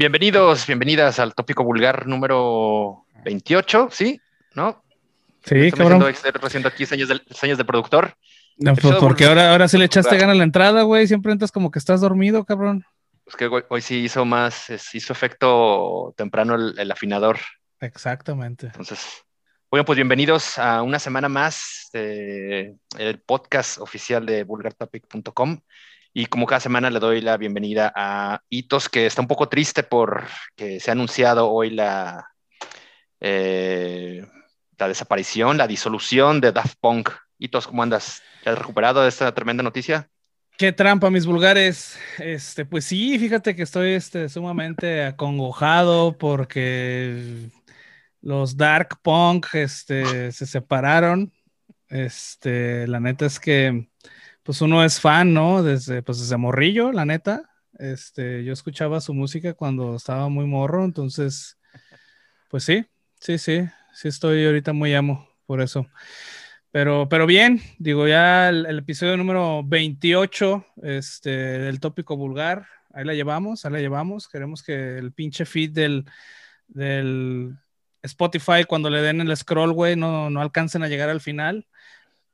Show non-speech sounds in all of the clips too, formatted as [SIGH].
Bienvenidos, bienvenidas al tópico vulgar número 28, ¿sí? ¿No? Sí, cabrón. Haciendo aquí señas del, señas del productor. No, pues porque ahora, ahora sí le echaste gana a la entrada, güey. Siempre entras como que estás dormido, cabrón. Pues que hoy, sí hizo más, hizo efecto temprano el, afinador. Exactamente. Entonces, bueno, pues bienvenidos a una semana más del podcast oficial de vulgartopic.com. Y como cada semana le doy la bienvenida a Itos, que está un poco triste porque se ha anunciado hoy la, eh, la desaparición, la disolución de Daft Punk. Itos, ¿cómo andas? ¿Te has recuperado de esta tremenda noticia? Qué trampa, mis vulgares. Este, pues sí, fíjate que estoy este, sumamente acongojado porque los Dark Punk este, se separaron. Este, la neta es que pues uno es fan, ¿no? Desde, pues desde morrillo, la neta. Este, yo escuchaba su música cuando estaba muy morro, entonces, pues sí, sí, sí, sí estoy ahorita muy amo por eso. Pero, pero bien, digo, ya el, episodio número 28 este, del tópico vulgar, ahí la llevamos, ahí la llevamos. Queremos que el pinche feed del, del Spotify, cuando le den el scroll, güey, no, no alcancen a llegar al final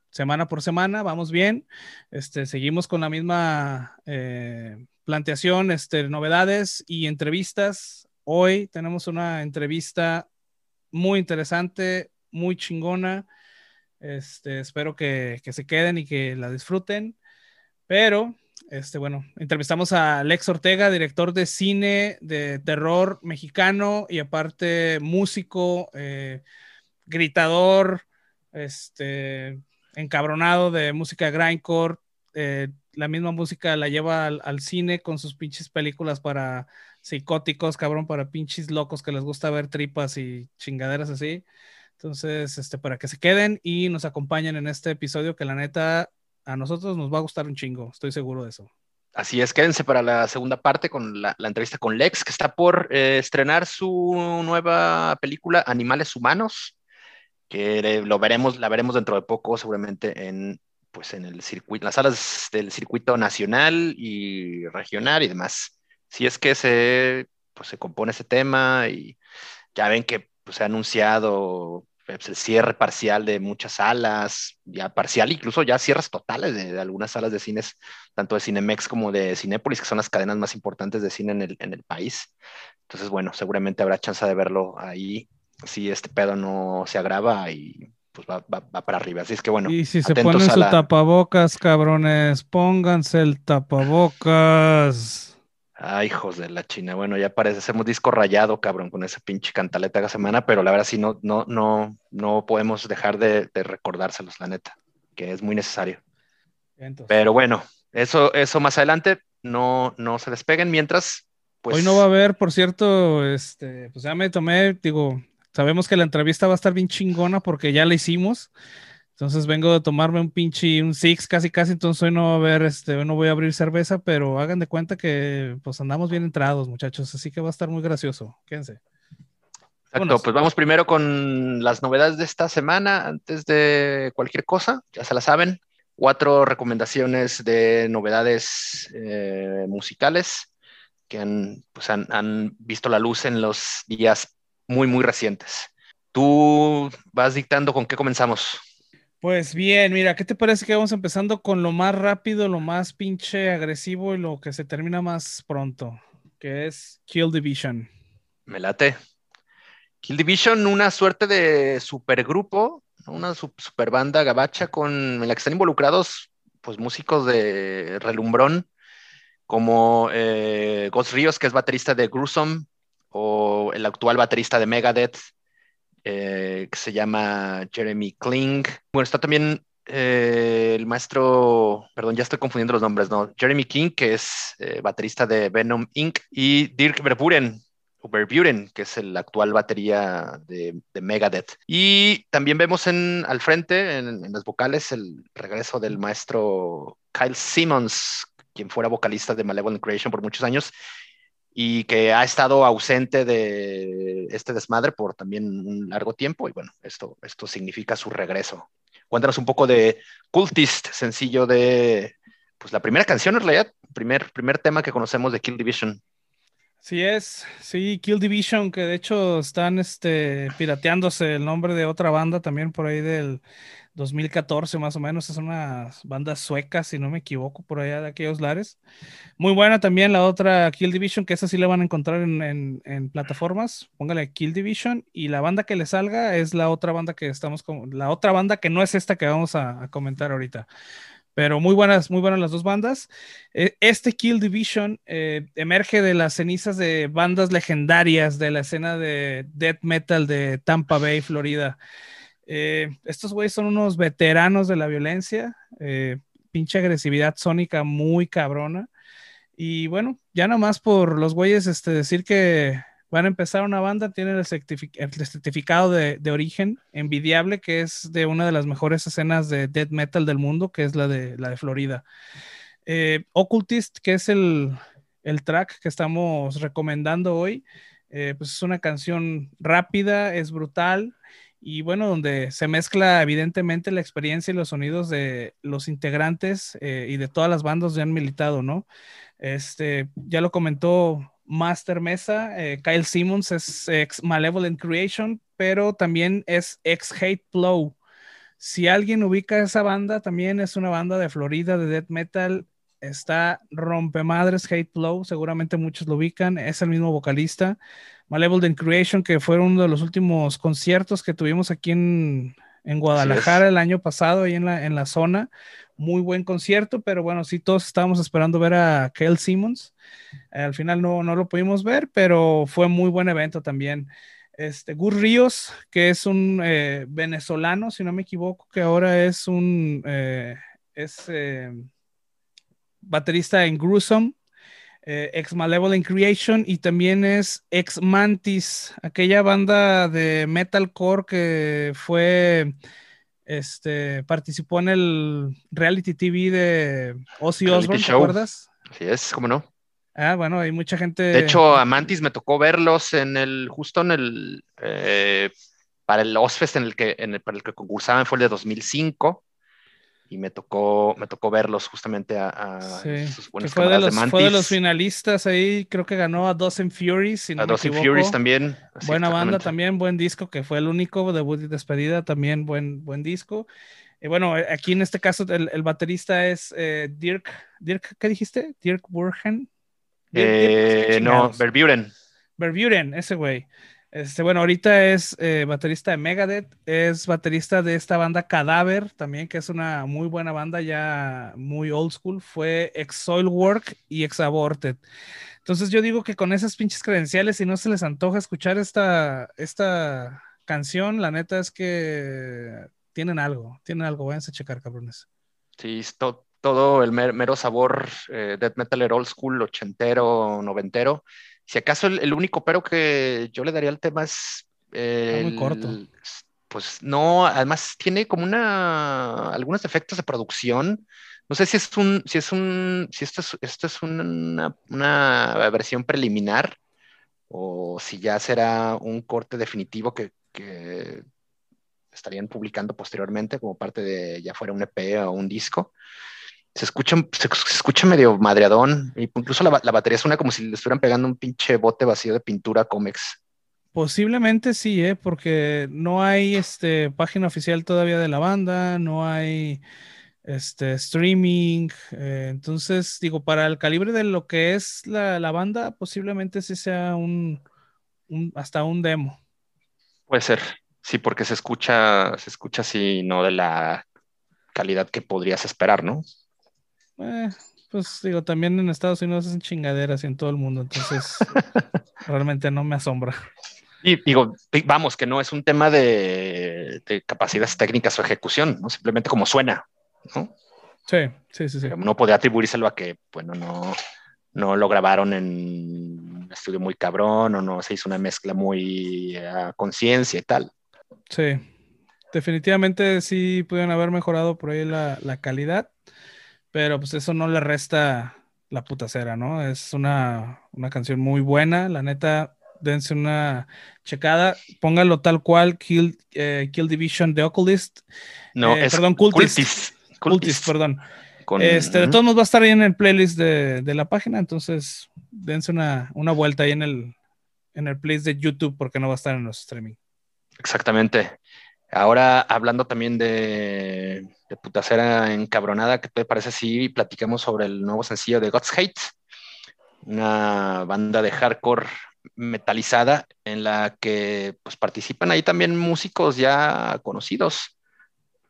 semana por semana, vamos bien. Este, seguimos con la misma eh, planteación, este, novedades y entrevistas. Hoy tenemos una entrevista muy interesante, muy chingona. Este, espero que, que, se queden y que la disfruten. Pero, este, bueno, entrevistamos a Alex Ortega, director de cine de terror mexicano y aparte músico, eh, gritador, este, encabronado de música grindcore. Eh, la misma música la lleva al, cine con sus pinches películas para psicóticos, cabrón, para pinches locos que les gusta ver tripas y chingaderas así. Entonces, este, para que se queden y nos acompañen en este episodio que la neta a nosotros nos va a gustar un chingo, estoy seguro de eso. Así es, quédense para la segunda parte con la, entrevista con Lex, que está por eh, estrenar su nueva película Animales Humanos que lo veremos, la veremos dentro de poco, seguramente en, pues en el circuito, las salas del circuito nacional y regional y demás. Si es que se, pues se compone ese tema y ya ven que pues, se ha anunciado pues, el cierre parcial de muchas salas, ya parcial, incluso ya cierres totales de, algunas salas de cines, tanto de Cinemex como de Cinépolis, que son las cadenas más importantes de cine en el, en el país. Entonces, bueno, seguramente habrá chance de verlo ahí si este pedo no se agrava y pues va, para arriba. Así es que bueno. Y si se ponen su tapabocas, cabrones, pónganse el tapabocas. Ay, hijos de la China. Bueno, ya parece, hacemos disco rayado, cabrón, con esa pinche cantaleta de semana, pero la verdad sí no, no, no, no podemos dejar de, recordárselos, la neta, que es muy necesario. Pero bueno, eso, eso más adelante, no, no se despeguen mientras. Pues... Hoy no va a haber, por cierto, este, pues ya me tomé, digo, Sabemos que la entrevista va a estar bien chingona porque ya la hicimos. Entonces vengo de tomarme un pinche, un six casi casi, entonces hoy no va a haber, este, hoy no voy a abrir cerveza, pero hagan de cuenta que pues andamos bien entrados, muchachos, así que va a estar muy gracioso. Quédense. Exacto, pues vamos primero con las novedades de esta semana, antes de cualquier cosa, ya se la saben, cuatro recomendaciones de novedades eh, musicales que han, pues han, han visto la luz en los días muy, muy recientes. Tú vas dictando con qué comenzamos. Pues bien, mira, ¿qué te parece que vamos empezando con lo más rápido, lo más pinche agresivo y lo que se termina más pronto, que es Kill Division? Me late. Kill Division, una suerte de supergrupo, una super banda gabacha con en la que están involucrados pues músicos de relumbrón como eh, Ghost Ríos, que es baterista de Gruesome, o el actual baterista de Megadeth, eh, que se llama Jeremy Kling. Bueno, está también eh, el maestro, perdón, ya estoy confundiendo los nombres, ¿no? Jeremy King, que es eh, baterista de Venom Inc., y Dirk Verburen, Verburen, que es el actual batería de, Megadeth. Y también vemos en, al frente, en, en las vocales, el regreso del maestro Kyle Simmons, quien fuera vocalista de Malevolent Creation por muchos años y que ha estado ausente de este desmadre por también un largo tiempo y bueno, esto, esto significa su regreso. Cuéntanos un poco de Cultist, sencillo de, pues la primera canción en realidad, primer, primer tema que conocemos de Kill Division. Sí es, sí, Kill Division, que de hecho están este, pirateándose el nombre de otra banda también por ahí del 2014 más o menos, es una banda sueca, si no me equivoco, por allá de aquellos lares. Muy buena también la otra Kill Division, que esa sí la van a encontrar en, en, plataformas, póngale Kill Division, y la banda que le salga es la otra banda que estamos con, la otra banda que no es esta que vamos a comentar ahorita pero muy buenas, muy buenas las dos bandas. E, este Kill Division eh, emerge de las cenizas de bandas legendarias de la escena de death metal de Tampa Bay, Florida. Eh, estos güeyes son unos veteranos de la violencia, eh, pinche agresividad sónica muy cabrona. Y bueno, ya nomás por los güeyes este, decir que van a empezar una banda, tienen el, certificado de, origen envidiable, que es de una de las mejores escenas de death metal del mundo, que es la de, la de Florida. Eh, Occultist, que es el, track que estamos recomendando hoy, eh, pues es una canción rápida, es brutal y bueno, donde se mezcla evidentemente la experiencia y los sonidos de los integrantes eh, y de todas las bandas que han militado, ¿no? Este, ya lo comentó Master Mesa. Eh, Kyle Simmons es ex Malevolent Creation, pero también es ex Hate Blow. Si alguien ubica esa banda, también es una banda de Florida de death metal. Está Rompemadres Hate Blow, seguramente muchos lo ubican. Es el mismo vocalista. Malevolent Creation, que fue uno de los últimos conciertos que tuvimos aquí en, Guadalajara el año pasado, ahí en la, en la zona. Muy buen concierto, pero bueno, sí, todos estábamos esperando ver a Kyle Simmons. Eh, al final no, no, lo pudimos ver, pero fue muy buen evento también. Este, Gus Ríos, que es un eh, venezolano, si no me equivoco, que ahora es un eh, es, baterista en Gruesome, ex Malevolent Creation y también es ex Mantis, aquella banda de metalcore que fue este, participó en el reality TV de Ozzy Osbourne, ¿te acuerdas? Sí, es, ¿cómo no? Ah, bueno, hay mucha gente. De hecho, a Mantis me tocó verlos en el, justo en el, eh, para el Ozfest en el que, en el, para el que concursaban fue el de 2005 y me tocó, me tocó verlos justamente a, a sí. sus buenos fue de, los, de fue de los finalistas ahí, creo que ganó a Dozen Furies. Si no a Dozen Furies también. Buena banda también, buen disco, que fue el único debut y despedida, también buen, buen disco. Y bueno, aquí en este caso el, el baterista es eh, Dirk, Dirk, ¿qué dijiste? Dirk Burgen. Eh, no, Verburen. Verburen, ese güey. Este, bueno, ahorita es eh, baterista de Megadeth, es baterista de esta banda Cadáver también, que es una muy buena banda, ya muy old school. Fue ex Soilwork y ex Aborted. Entonces yo digo que con esas pinches credenciales, si no se les antoja escuchar esta, esta canción, la neta es que tienen algo, tienen algo, váyanse a checar, cabrones. Sí, todo el mero sabor eh, death metal old school, ochentero, noventero. Si acaso el, único pero que yo le daría al tema es... muy corto. Pues no, además tiene como una algunos efectos de producción. No sé si es un, si es un, si esto es, esto es una, una versión preliminar o si ya será un corte definitivo que, que estarían publicando posteriormente como parte de ya fuera un EP o un disco se escucha, se, escucha medio madreadón. Incluso la, la, batería suena como si le estuvieran pegando un pinche bote vacío de pintura Comex. Posiblemente sí, ¿eh? porque no hay este, página oficial todavía de la banda, no hay este, streaming. Eh, entonces, digo, para el calibre de lo que es la, la banda, posiblemente sí sea un, un, hasta un demo. Puede ser, sí, porque se escucha, se escucha así, no de la calidad que podrías esperar, ¿no? Eh, pues digo, también en Estados Unidos hacen chingaderas y en todo el mundo, entonces [LAUGHS] realmente no me asombra. Y digo, vamos, que no es un tema de, capacidades técnicas o ejecución, ¿no? Simplemente como suena, ¿no? Sí, sí, sí, sí. No podría atribuírselo a que, bueno, no, no lo grabaron en un estudio muy cabrón o no se hizo una mezcla muy a conciencia y tal. Sí, definitivamente sí pudieron haber mejorado por ahí la, la calidad pero pues eso no le resta la putacera, ¿no? Es una, canción muy buena, la neta, dense una checada, póngalo tal cual, Kill, eh, Kill Division de Oculist. No, eh, es perdón, Cultist. Cultist. perdón. este, de todos modos va a estar ahí en el playlist de, la página, entonces dense una, vuelta ahí en el, en el playlist de YouTube porque no va a estar en los streaming. Exactamente. Ahora, hablando también de, de putacera encabronada, ¿qué te parece si platicamos sobre el nuevo sencillo de God's Hate? Una banda de hardcore metalizada en la que pues, participan ahí también músicos ya conocidos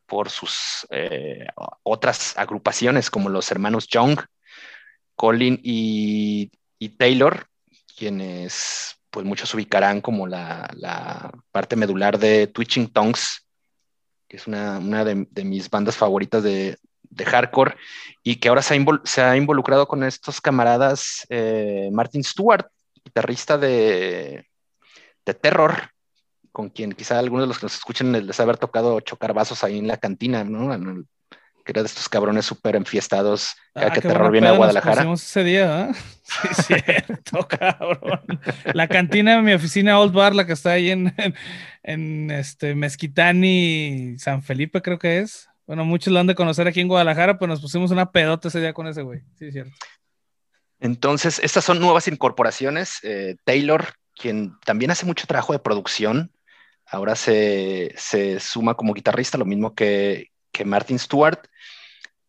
por sus eh, otras agrupaciones como los hermanos Young, Colin y, Taylor, quienes pues muchos ubicarán como la, parte medular de Twitching Tongues, que es una, de, mis bandas favoritas de, hardcore, y que ahora se ha, involucrado con estos camaradas eh, Martin Stewart, guitarrista de, de Terror, con quien quizá algunos de los que nos escuchen les haber tocado chocar vasos ahí en la cantina, ¿no? Que era de estos cabrones súper enfiestados, ah, que terror viene a Guadalajara. ese día, ¿eh? [LAUGHS] Sí, cierto, [LAUGHS] cabrón. La cantina de mi oficina Old Bar, la que está ahí en, en, este Mezquitani, San Felipe, creo que es. Bueno, muchos lo han de conocer aquí en Guadalajara, pues nos pusimos una pedota ese día con ese güey. Sí, cierto. Entonces, estas son nuevas incorporaciones. Eh, Taylor, quien también hace mucho trabajo de producción, ahora se, suma como guitarrista, lo mismo que, Martin Stewart.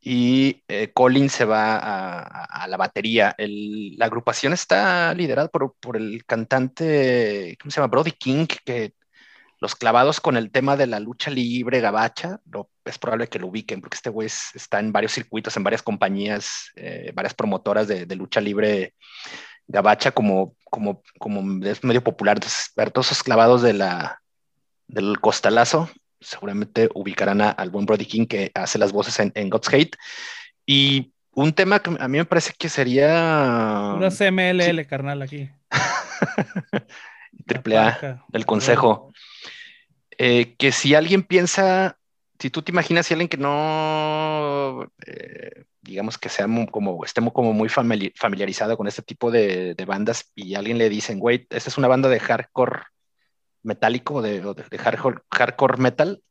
Y eh, Colin se va a, la batería. la agrupación está liderada por, el cantante, ¿cómo se llama? Brody King, que los clavados con el tema de la lucha libre gabacha, es probable que lo ubiquen, porque este güey está en varios circuitos, en varias compañías, eh, varias promotoras de, lucha libre gabacha, como, como, como es medio popular. Entonces, ver todos esos clavados de la, del costalazo, seguramente ubicarán al buen Brody King que hace las voces en, God's Hate. Y un tema que a mí me parece que sería... Una CMLL, carnal, aquí. [LAUGHS] Triple A, el consejo. Eh, que si alguien piensa, si tú te imaginas si alguien que no, eh, digamos que sea como, estemos como muy familiarizado con este tipo de, de bandas y alguien le dicen, güey, esta es una banda de hardcore metálico, de, de, hardcore, metal,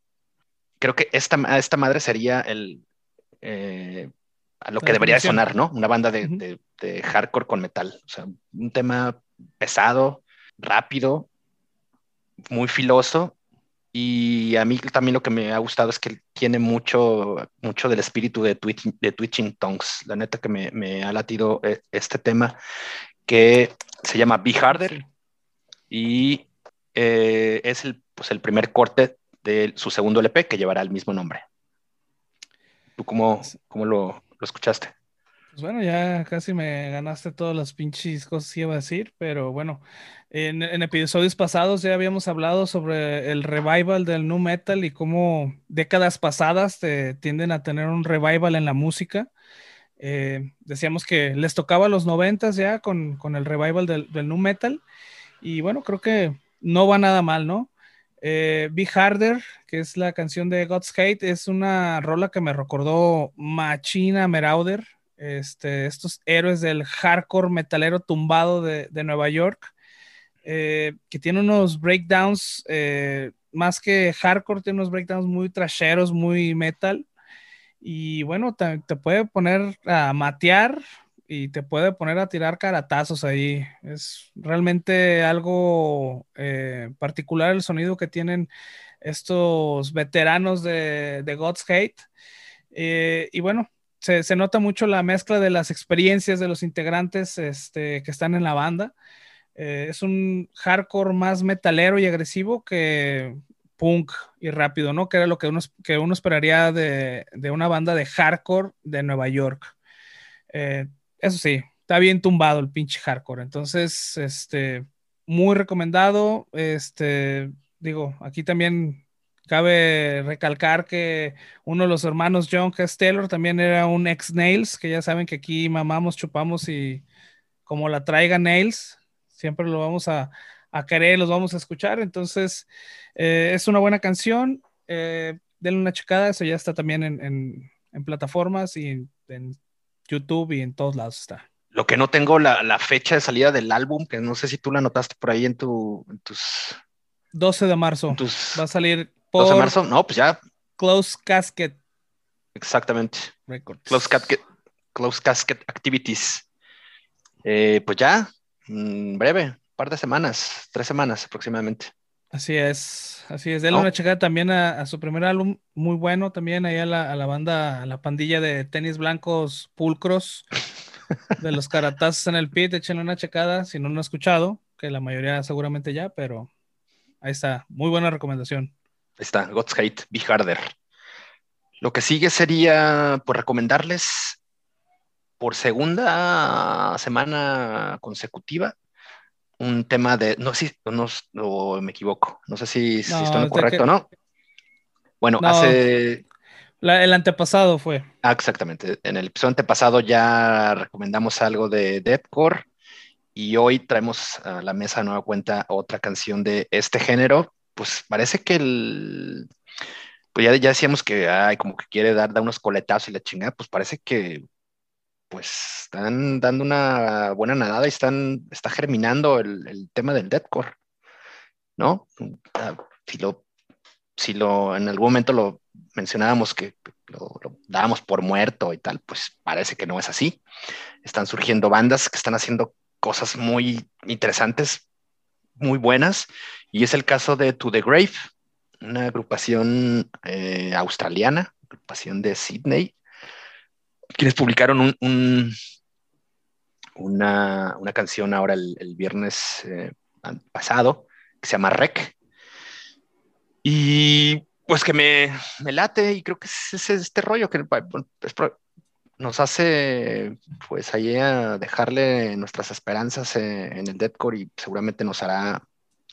creo que esta, esta madre sería el, eh, a lo que debería sonar, ¿no? Una banda de, hardcore con metal. O sea, un tema pesado, rápido, muy filoso. Y a mí también lo que me ha gustado es que tiene mucho, mucho del espíritu de, de Twitching Tongues. La neta que me, me, ha latido eh, este tema que se llama Be Harder. Y eh, es el, pues, el primer corte de su segundo LP que llevará el mismo nombre. ¿Tú cómo, cómo lo, escuchaste? Pues bueno, ya casi me ganaste todas las pinches cosas que iba a decir, pero bueno, en, episodios pasados ya habíamos hablado sobre el revival del nu metal y cómo décadas pasadas tienden a tener un revival en la música. Eh, decíamos que les tocaba los noventas ya con, el revival del, del nu metal y bueno, creo que no va nada mal, ¿no? Eh, Be Harder, que es la canción de God's Hate, es una rola que me recordó Machina Merauder, este, estos héroes del hardcore metalero tumbado de, Nueva York, eh, que tiene unos breakdowns, eh, más que hardcore, tiene unos breakdowns muy trasheros, muy metal. Y bueno, te, te puede poner a matear, y te puede poner a tirar caratazos ahí. Es realmente algo eh, particular el sonido que tienen estos veteranos de, God's Hate. Eh, y bueno, se, nota mucho la mezcla de las experiencias de los integrantes este, que están en la banda. Eh, es un hardcore más metalero y agresivo que punk y rápido, ¿no? Que era lo que uno, que uno esperaría de, una banda de hardcore de Nueva York eso sí, está bien tumbado el pinche hardcore. Entonces, este, muy recomendado. Este, digo, aquí también cabe recalcar que uno de los hermanos John Castellor también era un ex Nails, que ya saben que aquí mamamos, chupamos y como la traiga Nails, siempre lo vamos a, querer, los vamos a escuchar. Entonces, eh, es una buena canción. Eh, denle una checada, eso ya está también en, en plataformas y en YouTube y en todos lados está. Lo que no tengo la, fecha de salida del álbum, que no sé si tú la notaste por ahí en, tu, tus... 12 de marzo. Va a salir por... 12 de marzo, no, pues ya. Close Casket. Exactamente. Close, casket, close Casket Activities. Eh, pues ya, breve, un par de semanas, tres semanas aproximadamente. Así es, así es. Denle una checada también a, su primer álbum, muy bueno también, ahí a la, a la, banda, a la pandilla de tenis blancos pulcros, de los caratazos en el pit, échenle una checada si no lo han escuchado, que la mayoría seguramente ya, pero ahí está, muy buena recomendación. Ahí está, God's Hate, Be Harder. Lo que sigue sería, por recomendarles por segunda semana consecutiva un tema de, no sé si no, me equivoco, no sé si, si estoy en correcto, ¿no? Bueno, hace... el antepasado fue. Ah, exactamente. En el episodio antepasado ya recomendamos algo de Deathcore y hoy traemos a la mesa nueva cuenta otra canción de este género. Pues parece que el... Pues ya, ya decíamos que, ay, como que quiere dar, dar unos coletazos y la chingada, pues parece que pues están dando una buena nadada y están, está germinando el, tema del deathcore, ¿no? Ah, si lo, si lo en algún momento lo mencionábamos que lo, dábamos por muerto y tal, pues parece que no es así. Están surgiendo bandas que están haciendo cosas muy interesantes, muy buenas, y es el caso de To The Grave, una agrupación eh, australiana, agrupación de Sydney, quienes publicaron un, una, canción ahora el, viernes eh, pasado que se llama Rec. Y pues que me, late y creo que es, este rollo que nos hace pues ahí a dejarle nuestras esperanzas en, el deathcore y seguramente nos hará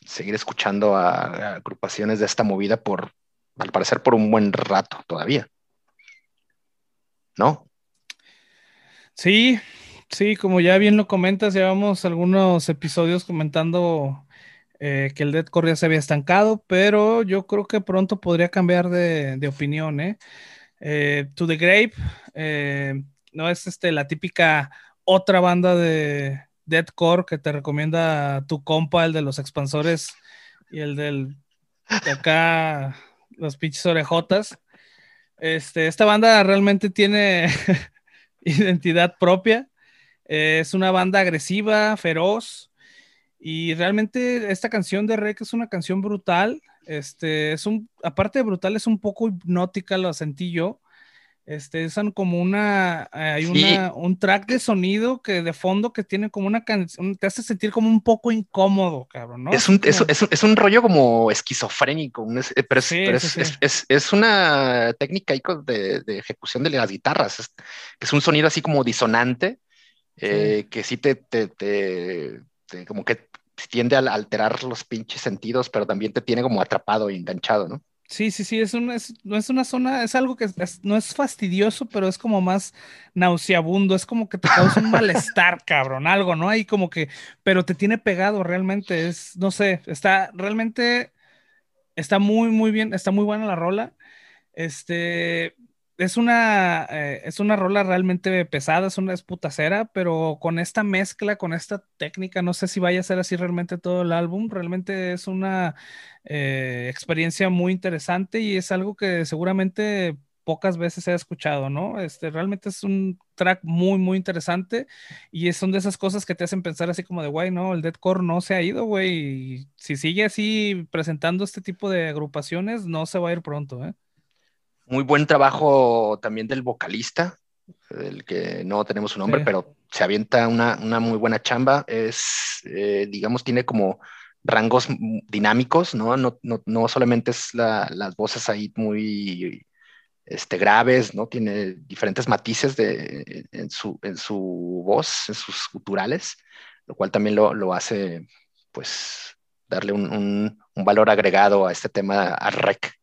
seguir escuchando a, agrupaciones de esta movida por, al parecer, por un buen rato todavía. ¿No? Sí, sí, como ya bien lo comentas, llevamos algunos episodios comentando eh, que el deathcore ya se había estancado, pero yo creo que pronto podría cambiar de, opinión. ¿eh? ¿eh? to the Grave eh, no es este, la típica otra banda de deathcore que te recomienda tu compa, el de los expansores y el del de acá, los pinches orejotas. Este, esta banda realmente tiene [LAUGHS] identidad propia. es una banda agresiva, feroz. Y realmente esta canción de Rec es una canción brutal. Este, es un, aparte de brutal, es un poco hipnótica, lo sentí yo. Este, es como una, hay una, un track de sonido que de fondo que tiene como una canción, te hace sentir como un poco incómodo, cabrón, ¿no? Es un, es, es, un rollo como esquizofrénico, pero, es, es, una técnica de, de, ejecución de las guitarras, es, es un sonido así como disonante, eh, que sí te, te, te, como que tiende a alterar los pinches sentidos, pero también te tiene como atrapado y enganchado, ¿no? Sí, sí, sí, es una, es, no es una zona, es algo que no es fastidioso, pero es como más nauseabundo, es como que te causa un malestar, [LAUGHS] cabrón, algo, ¿no? Ahí como que, pero te tiene pegado realmente, es, no sé, está realmente, está muy, muy bien, está muy buena la rola. Este, es una, eh, es una rola realmente pesada, es una esputacera, pero con esta mezcla, con esta técnica, no sé si vaya a ser así realmente todo el álbum. Realmente es una eh, experiencia muy interesante y es algo que seguramente pocas veces ha escuchado, ¿no? Este, realmente es un track muy, muy interesante y son de esas cosas que te hacen pensar así como de, güey, no, el deathcore no se ha ido, güey, si sigue así presentando este tipo de agrupaciones, no se va a ir pronto, ¿eh? Muy buen trabajo también del vocalista, el que no tenemos su nombre, pero se avienta una, muy buena chamba. Es, eh, digamos, tiene como rangos dinámicos, ¿no? No, no, solamente es las voces ahí muy este, graves, ¿no? Tiene diferentes matices de, en, su, en su voz, en sus guturales, lo cual también lo, hace, pues, darle un, un, un, valor agregado a este tema, a rec.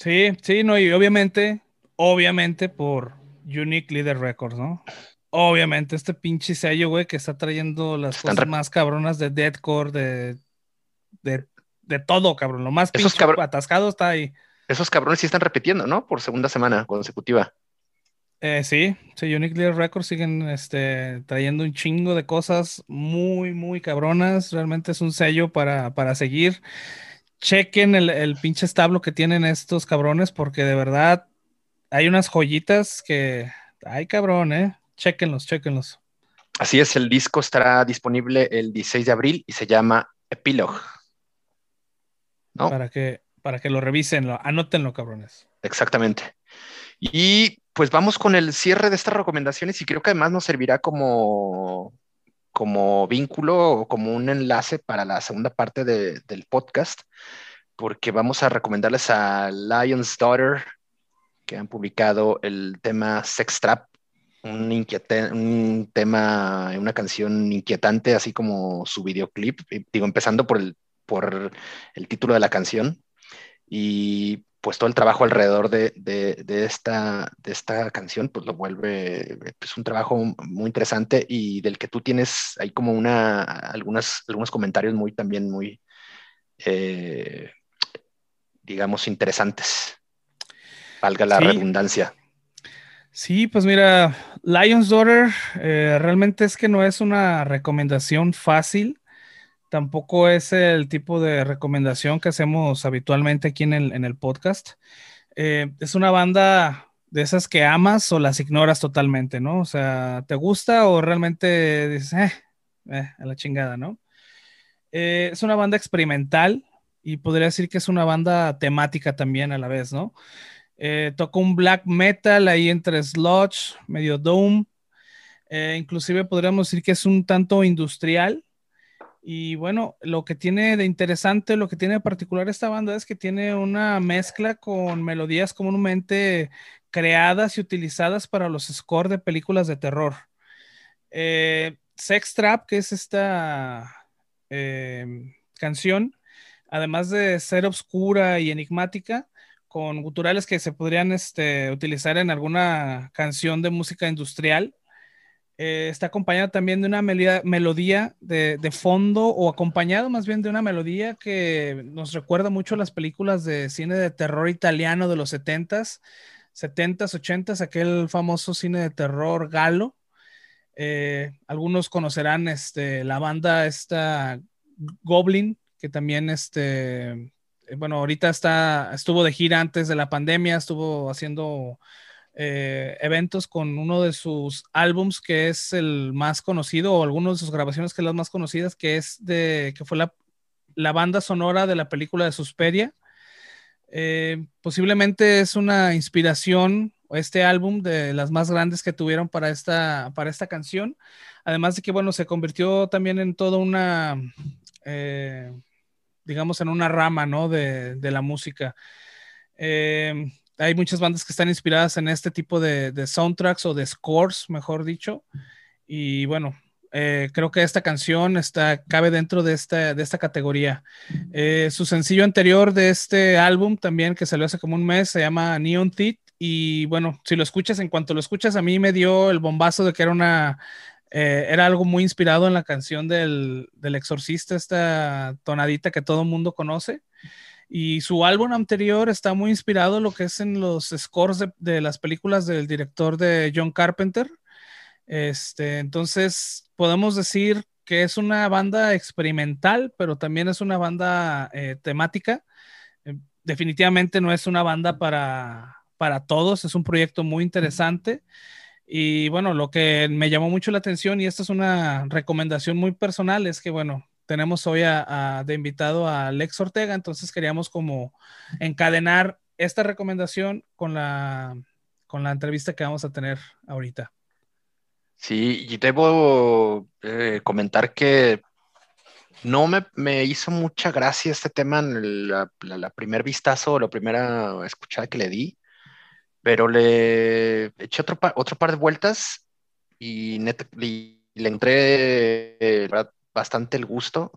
Sí, sí, no, y obviamente, obviamente por Unique Leader Records, ¿no? Obviamente, este pinche sello, güey, que está trayendo las cosas más cabronas de deadcore, de, de, de todo, cabrón. Lo más pinche atascado está ahí. Esos cabrones sí están repitiendo, ¿no? Por segunda semana consecutiva. Eh, sí, sí, Unique Leader Records siguen este, trayendo un chingo de cosas muy, muy cabronas. Realmente es un sello para, para seguir chequen el, el pinche establo que tienen estos cabrones, porque de verdad hay unas joyitas que, ay cabrón, eh. Chequenlos, chequenlos. Así es, el disco estará disponible el 16 de abril y se llama Epilogue. ¿No? Para que, para que lo revisen, lo, anótenlo, cabrones. Exactamente. Y pues vamos con el cierre de estas recomendaciones y creo que además nos servirá como, como vínculo o como un enlace para la segunda parte del podcast, porque vamos a recomendarles a Lion's Daughter, que han publicado el tema Sex Trap un, un tema, una canción inquietante, así como su videoclip, digo, empezando por el, por el título de la canción y pues todo el trabajo alrededor de, de, esta, de esta canción, pues lo vuelve pues, un trabajo muy interesante y del que tú tienes ahí como una, algunas, algunos comentarios muy también muy, eh, digamos, interesantes. Valga la redundancia. Sí, pues mira, Lion's Daughter eh, realmente es que no es una recomendación fácil, tampoco es el tipo de recomendación que hacemos habitualmente aquí en el, podcast. Eh, es una banda de esas que amas o las ignoras totalmente, ¿no? O sea, ¿te gusta o realmente dices, eh, eh a la chingada, ¿no? es una banda experimental y podría decir que es una banda temática también a la vez, ¿no? Eh, tocó un black metal ahí entre sludge, medio doom. Eh, inclusive podríamos decir que es un tanto industrial. Y bueno, lo que tiene de interesante, lo que tiene de particular esta banda es que tiene una mezcla con melodías comúnmente creadas y utilizadas para los scores de películas de terror. Eh, Sex Trap, que es esta canción, además de ser oscura y enigmática, con guturales que se podrían este, utilizar en alguna canción de música industrial. Eh, está acompañada también de una melodía, de, fondo o acompañado más bien de una melodía que nos recuerda mucho a las películas de cine de terror italiano de los 70s, 70s, 80s, aquel famoso cine de terror galo. Eh, algunos conocerán este, la banda esta Goblin, que también este, eh, bueno, ahorita está, estuvo de gira antes de la pandemia, estuvo haciendo eh, eventos con uno de sus álbums que es el más conocido, o algunas de sus grabaciones que es las más conocidas, que es de, que fue la, banda sonora de la película de Susperia. Eh, posiblemente es una inspiración, este álbum, de las más grandes que tuvieron para esta, para esta canción. Además de que, bueno, se convirtió también en toda una digamos, en una rama, ¿no? De, la música. Eh, hay muchas bandas que están inspiradas en este tipo de, soundtracks o de scores, mejor dicho. Y bueno, eh, creo que esta canción está, cabe dentro de esta, de esta categoría. Eh, su sencillo anterior de este álbum, también que salió hace como un mes, se llama Neon Teeth. Y bueno, si lo escuchas, en cuanto lo escuchas, a mí me dio el bombazo de que era una eh, era algo muy inspirado en la canción del, exorcista, esta tonadita que todo mundo conoce. Y su álbum anterior está muy inspirado en lo que es en los scores de, las películas del director de John Carpenter. Este, entonces, podemos decir que es una banda experimental, pero también es una banda eh, temática. Eh, definitivamente no es una banda para, para todos, es un proyecto muy interesante. Y bueno, lo que me llamó mucho la atención, y esta es una recomendación muy personal, es que bueno, tenemos hoy a, de invitado a Alex Ortega, entonces queríamos como encadenar esta recomendación con la, con la entrevista que vamos a tener ahorita. Sí, y debo eh, comentar que no me, hizo mucha gracia este tema en la, la primer vistazo, la primera escuchada que le di pero le eché otro, otro par de vueltas y, le entré eh, bastante el gusto,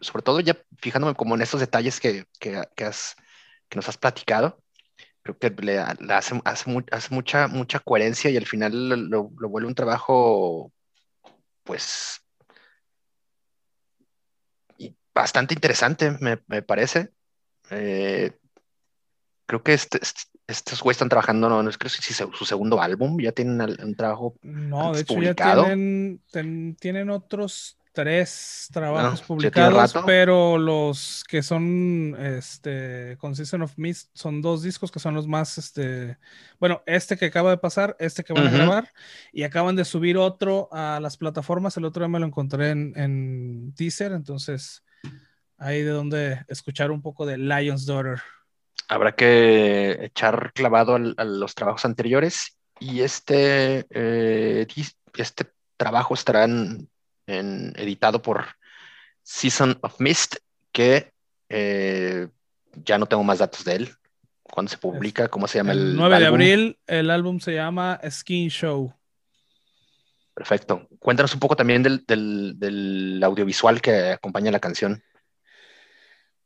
sobre todo ya fijándome como en estos detalles que, has, que nos has platicado. Creo que le, hace, hace, mucha, mucha coherencia y al final lo, vuelve un trabajo, pues, bastante interesante, me, parece. Eh, creo que este, estos güeyes están trabajando, no, no creo si su segundo álbum, ya tienen un trabajo No, de hecho ya tienen, tienen otros tres trabajos publicados, pero los que son este, con Season of Mist son dos discos que son los más, este, bueno, este que acaba de pasar, este que van a grabar, y acaban de subir otro a las plataformas. El otro día me lo encontré en, en teaser, entonces ahí de donde escuchar un poco de Lion's Daughter. Habrá que echar clavado a los trabajos anteriores y este, eh, este trabajo estará en, editado por Season of Mist, que eh, ya no tengo más datos de él. ¿Cuándo se publica? ¿Cómo se llama el, 9 de abril, el álbum se llama Skin Show. Perfecto. Cuéntanos un poco también del, del audiovisual que acompaña la canción.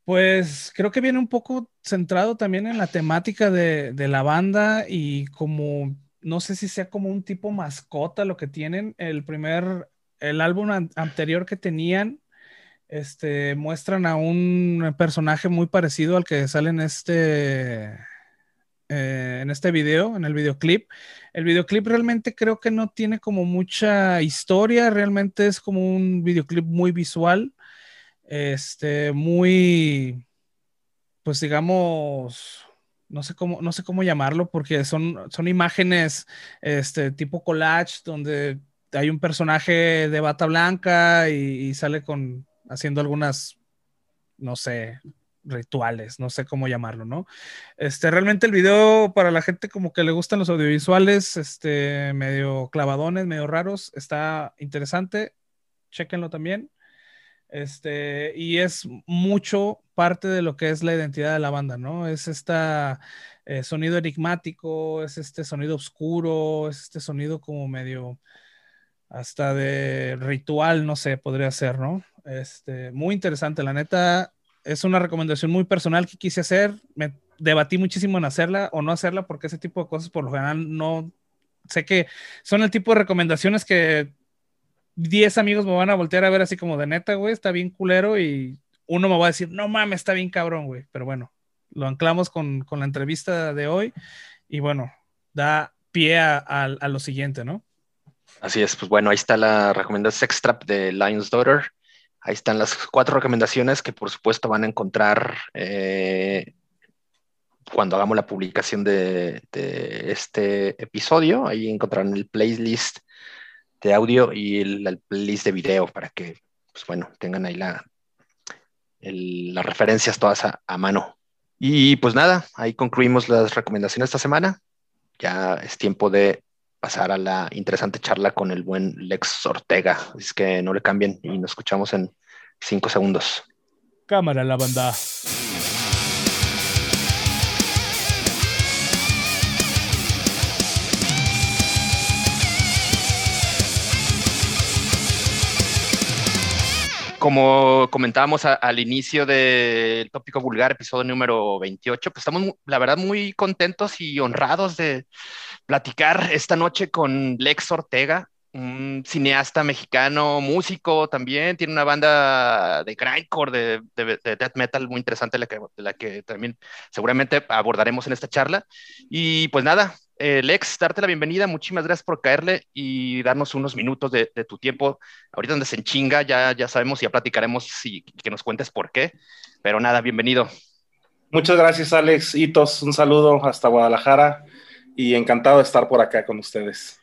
Pues creo que viene un poco centrado también en la temática de, la banda y como, no sé si sea como un tipo mascota lo que tienen. El primer, el álbum anterior que tenían, este, muestran a un personaje muy parecido al que sale en este, eh, en este video, en el videoclip. El videoclip realmente creo que no tiene como mucha historia, realmente es como un videoclip muy visual este, muy, pues digamos, no sé cómo, no sé cómo llamarlo, porque son, son imágenes, este, tipo collage, donde hay un personaje de bata blanca y, sale con, haciendo algunas, no sé, rituales, no sé cómo llamarlo, ¿no? Este, realmente el video para la gente como que le gustan los audiovisuales, este, medio clavadones, medio raros, está interesante, chéquenlo también. Este, y es mucho parte de lo que es la identidad de la banda, ¿no? Es este sonido enigmático, es este sonido oscuro, es este sonido como medio hasta de ritual, no sé, podría ser, ¿no? Este, muy interesante, la neta, es una recomendación muy personal que quise hacer, me debatí muchísimo en hacerla o no hacerla porque ese tipo de cosas por lo general no, sé que son el tipo de recomendaciones que 10 amigos me van a voltear a ver así como de neta, güey, está bien culero y uno me va a decir, no mames, está bien cabrón, güey. Pero bueno, lo anclamos con, la entrevista de hoy y bueno, da pie a, lo siguiente, ¿no? Así es, pues bueno, ahí está la recomendación Sex Trap de Lion's Daughter. Ahí están las cuatro recomendaciones que por supuesto van a encontrar eh, cuando hagamos la publicación de, este episodio. Ahí encontrarán el playlist de audio y el, playlist de video para que, pues bueno, tengan ahí la, las referencias todas a, mano. Y pues nada, ahí concluimos las recomendaciones esta semana. Ya es tiempo de pasar a la interesante charla con el buen Lex Ortega. Es que no le cambien y nos escuchamos en cinco segundos. Cámara la banda. Como comentábamos al inicio del tópico vulgar, episodio número 28, pues estamos, la verdad, muy contentos y honrados de platicar esta noche con Lex Ortega, un cineasta mexicano, músico también, tiene una banda de grindcore, de, de, death metal muy interesante, la que, la que también seguramente abordaremos en esta charla. Y pues nada, eh, Lex, darte la bienvenida, muchísimas gracias por caerle y darnos unos minutos de, tu tiempo. Ahorita donde se enchinga, ya, ya sabemos ya platicaremos y que nos cuentes por qué. Pero nada, bienvenido. Muchas gracias, Alex. Hitos, un saludo hasta Guadalajara y encantado de estar por acá con ustedes.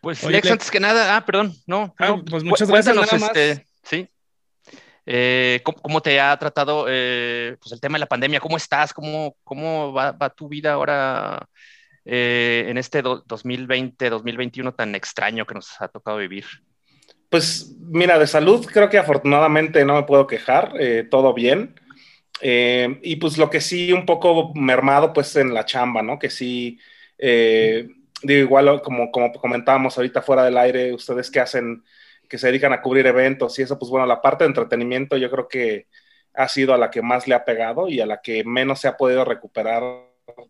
Pues, Lex, antes que nada, ah, perdón, no. Ah, pues muchas gracias. Este, sí. Eh, ¿cómo, te ha tratado eh, pues el tema de la pandemia? ¿Cómo estás? ¿Cómo, cómo va, va tu vida ahora? Eh, en este 2020, 2021 tan extraño que nos ha tocado vivir? Pues mira, de salud creo que afortunadamente no me puedo quejar, eh, todo bien. Eh, y pues lo que sí un poco mermado pues en la chamba, ¿no? Que sí, digo igual como, como comentábamos ahorita fuera del aire, ustedes que hacen, que se dedican a cubrir eventos y eso, pues bueno, la parte de entretenimiento yo creo que ha sido a la que más le ha pegado y a la que menos se ha podido recuperar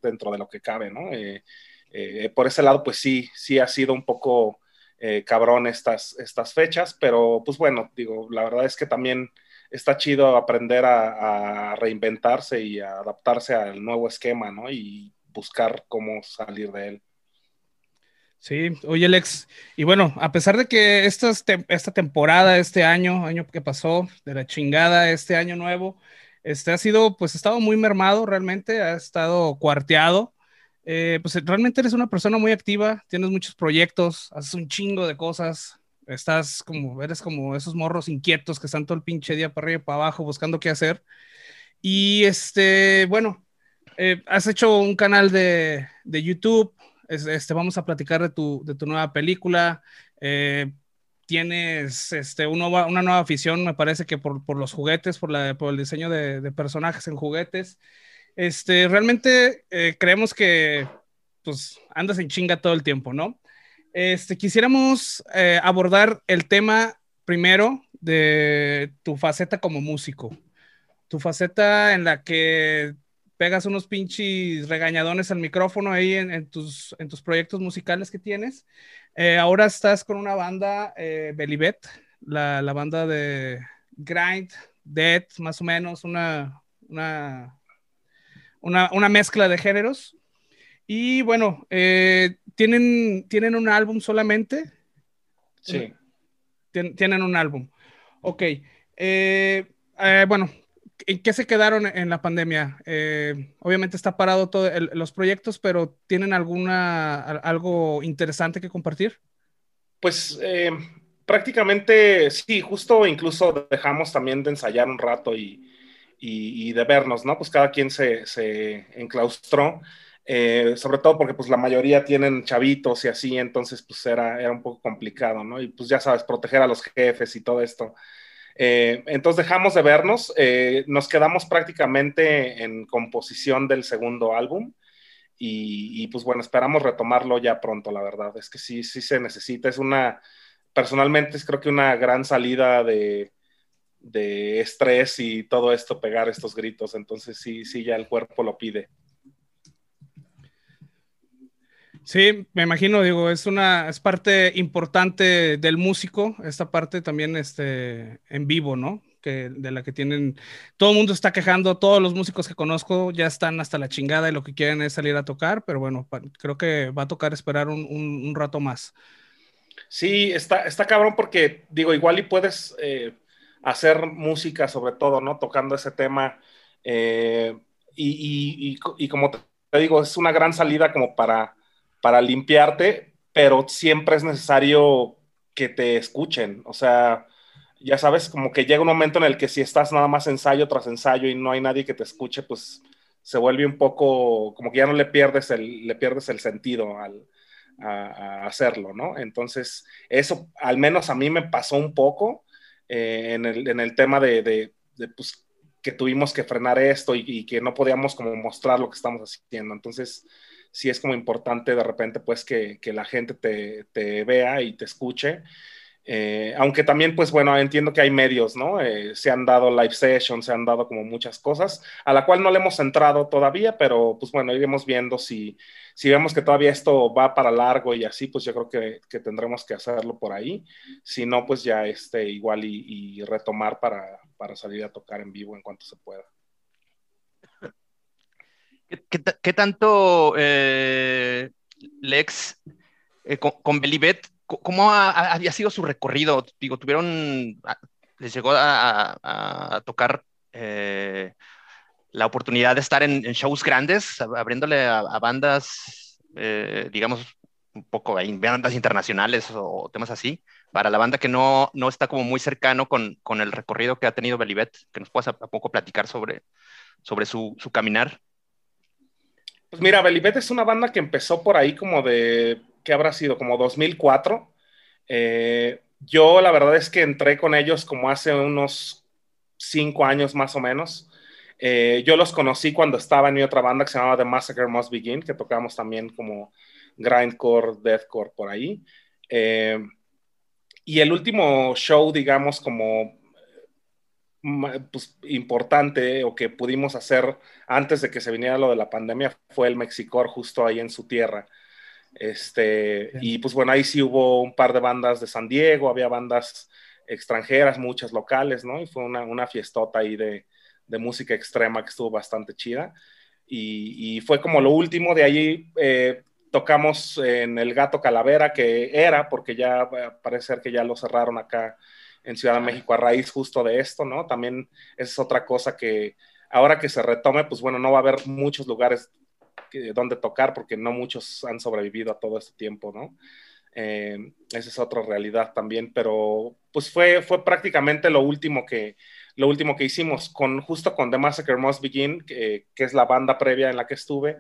dentro de lo que cabe, ¿no? Eh, eh, por ese lado, pues sí, sí ha sido un poco eh, cabrón estas, estas fechas, pero pues bueno, digo, la verdad es que también está chido aprender a, reinventarse y a adaptarse al nuevo esquema, ¿no? Y buscar cómo salir de él. Sí, oye Alex, y bueno, a pesar de que esta, esta temporada, este año, año que pasó, de la chingada, este año nuevo, este ha sido, pues, estado muy mermado realmente, ha estado cuarteado. Eh, pues realmente eres una persona muy activa, tienes muchos proyectos, haces un chingo de cosas, estás como, eres como esos morros inquietos que están todo el pinche día para arriba y para abajo buscando qué hacer. Y este, bueno, eh, has hecho un canal de, de YouTube, este, vamos a platicar de tu, de tu nueva película. Eh, tienes este, una nueva afición, me parece que por, por los juguetes, por, la, por el diseño de, personajes en juguetes. Este, realmente eh, creemos que pues, andas en chinga todo el tiempo, ¿no? Este, quisiéramos eh, abordar el tema primero de tu faceta como músico, tu faceta en la que pegas unos pinches regañadones al micrófono ahí en, tus, en tus proyectos musicales que tienes. Eh, ahora estás con una banda, eh, Belibet, la, la, banda de Grind, Dead, más o menos, una, una, una, mezcla de géneros. Y bueno, eh, ¿tienen, ¿tienen un álbum solamente? Sí. tienen un álbum. Ok. bueno, ¿En qué se quedaron en la pandemia? Eh, obviamente está parado todos los proyectos, pero ¿tienen alguna algo interesante que compartir? Pues eh, prácticamente sí, justo incluso dejamos también de ensayar un rato y, de vernos, ¿no? Pues cada quien se, enclaustró, eh, sobre todo porque pues la mayoría tienen chavitos y así, entonces pues era, era un poco complicado, ¿no? Y pues ya sabes, proteger a los jefes y todo esto. Eh, entonces dejamos de vernos, eh, nos quedamos prácticamente en composición del segundo álbum y, pues bueno, esperamos retomarlo ya pronto, la verdad. Es que sí, sí se necesita, es una, personalmente es creo que una gran salida de, de estrés y todo esto, pegar estos gritos, entonces sí, sí, ya el cuerpo lo pide. Sí, me imagino, digo, es una, es parte importante del músico, esta parte también este, en vivo, ¿no? Que, de la que tienen, todo el mundo está quejando, todos los músicos que conozco ya están hasta la chingada y lo que quieren es salir a tocar, pero bueno, creo que va a tocar esperar un, un, rato más. Sí, está, está cabrón porque, digo, igual y puedes eh, hacer música sobre todo, ¿no? Tocando ese tema. Eh, y, y, y, como te digo, es una gran salida como para para limpiarte, pero siempre es necesario que te escuchen. O sea, ya sabes, como que llega un momento en el que si estás nada más ensayo tras ensayo y no hay nadie que te escuche, pues se vuelve un poco, como que ya no le pierdes el, le pierdes el sentido al, a, hacerlo, ¿no? Entonces, eso al menos a mí me pasó un poco eh, en, el, en, el, tema de, de, pues, que tuvimos que frenar esto y, y, que no podíamos como mostrar lo que estamos haciendo. Entonces, sí es como importante de repente pues que, la gente te, vea y te escuche. Eh, aunque también, pues bueno, entiendo que hay medios, ¿no? Eh, se han dado live sessions, se han dado como muchas cosas, a la cual no le hemos entrado todavía, pero pues bueno, iremos viendo si, si vemos que todavía esto va para largo y así, pues yo creo que, tendremos que hacerlo por ahí. Si no, pues ya este, igual y, retomar para, para salir a tocar en vivo en cuanto se pueda. ¿Qué, tanto, eh, Lex, eh, con, Belibet, cómo había sido su recorrido? Digo, tuvieron, ah, les llegó a, tocar eh, la oportunidad de estar en, shows grandes, abriéndole a, bandas, digamos, un poco, bandas internacionales o, temas así, para la banda que no, no está como muy cercano con, con el recorrido que ha tenido Belibet, que nos puedas a, poco platicar sobre, sobre su, su caminar. Pues mira, Belibet es una banda que empezó por ahí como de, ¿qué habrá sido? Como 2004. Eh, yo la verdad es que entré con ellos como hace unos cinco años más o menos. Eh, yo los conocí cuando estaba en mi otra banda que se llamaba The Massacre Must Begin, que tocamos también como grindcore, deathcore por ahí. Eh, y el último show, digamos, como pues, importante o que pudimos hacer antes de que se viniera lo de la pandemia fue el Mexicor justo ahí en su tierra. Este, y pues bueno, ahí sí hubo un par de bandas de San Diego, había bandas extranjeras, muchas locales, ¿no? Y fue una, una fiestota ahí de, de, música extrema que estuvo bastante chida. Y, y, fue como lo último, de ahí eh, tocamos en el Gato Calavera, que era, porque ya parece ser que ya lo cerraron acá en Ciudad de México a raíz justo de esto, ¿no? También esa es otra cosa que ahora que se retome, pues bueno, no va a haber muchos lugares donde tocar porque no muchos han sobrevivido a todo este tiempo, ¿no? Eh, esa es otra realidad también, pero pues fue, fue prácticamente lo último que, lo último que hicimos, con, justo con The Massacre Must Begin, que, que es la banda previa en la que estuve.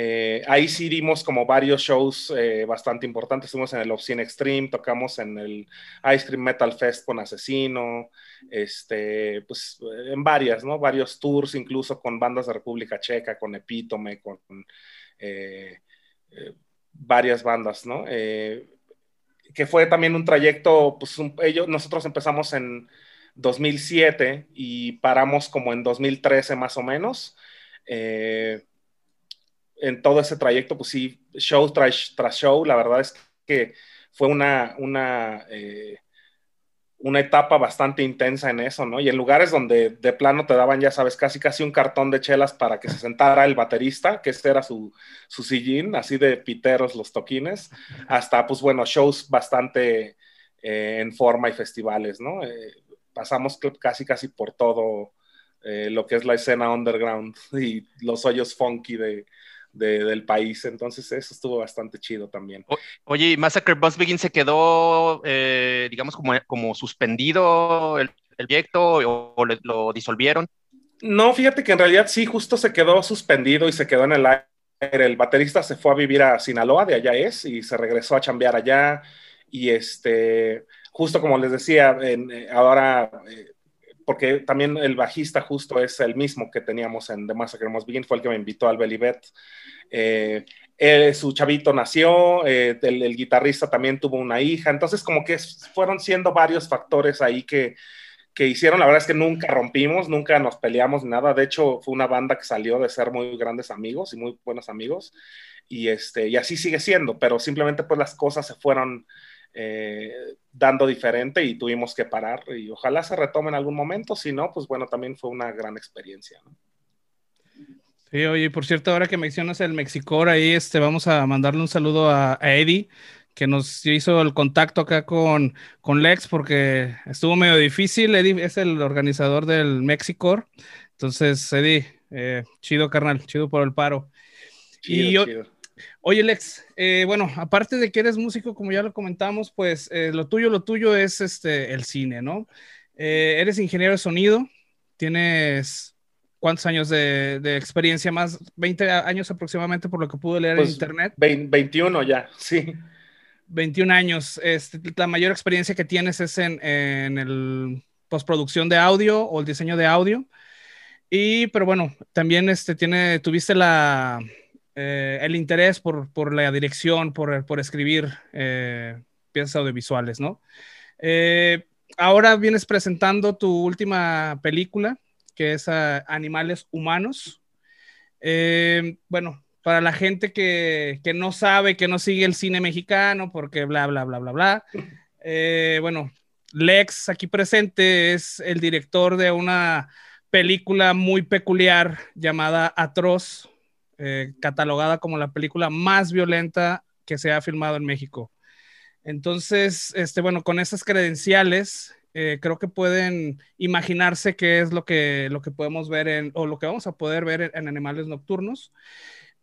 Eh, ahí sí dimos como varios shows eh, bastante importantes. Estuvimos en el Obscene Extreme, tocamos en el Ice Cream Metal Fest con Asesino, este, pues en varias, ¿no? Varios tours, incluso con bandas de República Checa, con Epítome, con varias bandas, ¿no? Eh, que fue también un trayecto, pues ellos, nosotros empezamos en 2007 y paramos como en 2013 más o menos. Eh, en todo ese trayecto, pues sí, show tras, tras show, la verdad es que fue una, una eh, una etapa bastante intensa en eso, ¿no? Y en lugares donde de plano te daban, ya sabes, casi casi un cartón de chelas para que se sentara el baterista, que este era su, su sillín, así de piteros los toquines, hasta, pues bueno, shows bastante eh, en forma y festivales, ¿no? Eh, pasamos casi casi por todo lo que es la escena underground [LAUGHS] y los hoyos funky de, del país. Entonces, eso estuvo bastante chido también. oye, Massacre Bus Begin se quedó, eh, digamos, como, como suspendido el, proyecto o, lo disolvieron. No, fíjate que en realidad sí, justo se quedó suspendido y se quedó en el aire. El baterista se fue a vivir a Sinaloa, de allá es, y se regresó a chambear allá. Y este, justo como les decía, eh, ahora eh, porque también el bajista justo es el mismo que teníamos en The Massacre Must Begin, fue el que me invitó al Belibet. Eh, su chavito nació, eh, el, guitarrista también tuvo una hija, entonces como que fueron siendo varios factores ahí que, que hicieron, la verdad es que nunca rompimos, nunca nos peleamos, nada, de hecho fue una banda que salió de ser muy grandes amigos y muy buenos amigos, y, este, y así sigue siendo, pero simplemente pues las cosas se fueron eh, dando diferente y tuvimos que parar y ojalá se retome en algún momento, si no, pues bueno, también fue una gran experiencia. Sí, oye, por cierto, ahora que mencionas el Mexicor, ahí este, vamos a mandarle un saludo a, Eddie, que nos hizo el contacto acá con, con Lex, porque estuvo medio difícil. Eddie es el organizador del Mexicor. Entonces, Eddie, eh, chido, carnal, chido por el paro. y yo, Oye, Lex, eh, bueno, aparte de que eres músico, como ya lo comentamos, pues eh, lo tuyo, lo tuyo es este, el cine, ¿no? Eh, eres ingeniero de sonido, tienes cuántos años de, experiencia, más 20 años aproximadamente por lo que pude leer en pues, internet. 21 ya, sí. 21 años. Este, la mayor experiencia que tienes es en, en el postproducción de audio o el diseño de audio. Y, pero bueno, también este, tiene, tuviste la, eh, el interés por, por, la dirección, por, por escribir eh, piezas audiovisuales, ¿no? Eh, ahora vienes presentando tu última película, que es Animales Humanos. bueno, para la gente que, que, no sabe, que no sigue el cine mexicano, porque bla, bla, bla, bla, bla. bueno, Lex aquí presente es el director de una película muy peculiar llamada Atroz, eh, catalogada como la película más violenta que se ha filmado en México. Entonces, este, bueno, con esas credenciales, eh, creo que pueden imaginarse qué es lo que, lo que podemos ver en, o lo que vamos a poder ver en, animales nocturnos,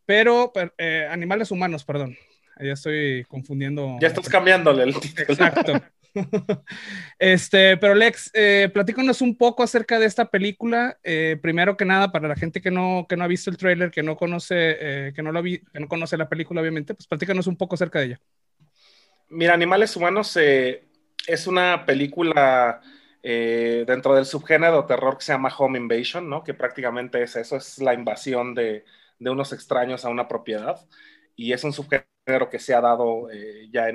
pero, eh, animales humanos, perdón. Ya estoy confundiendo. Ya estás cambiándole el título. Exacto. [LAUGHS] [LAUGHS] este, pero Lex, eh, platícanos un poco acerca de esta película. Eh, primero que nada, para la gente que no, que no ha visto el tráiler, que no conoce, eh, que, no lo vi, que no conoce la película, obviamente, pues platícanos un poco acerca de ella. Mira, Animales Humanos es una película dentro del subgénero terror que se llama Home Invasion, ¿no? Que prácticamente es eso, es la invasión de, de unos extraños a una propiedad. Y es un subgénero que se ha dado eh, ya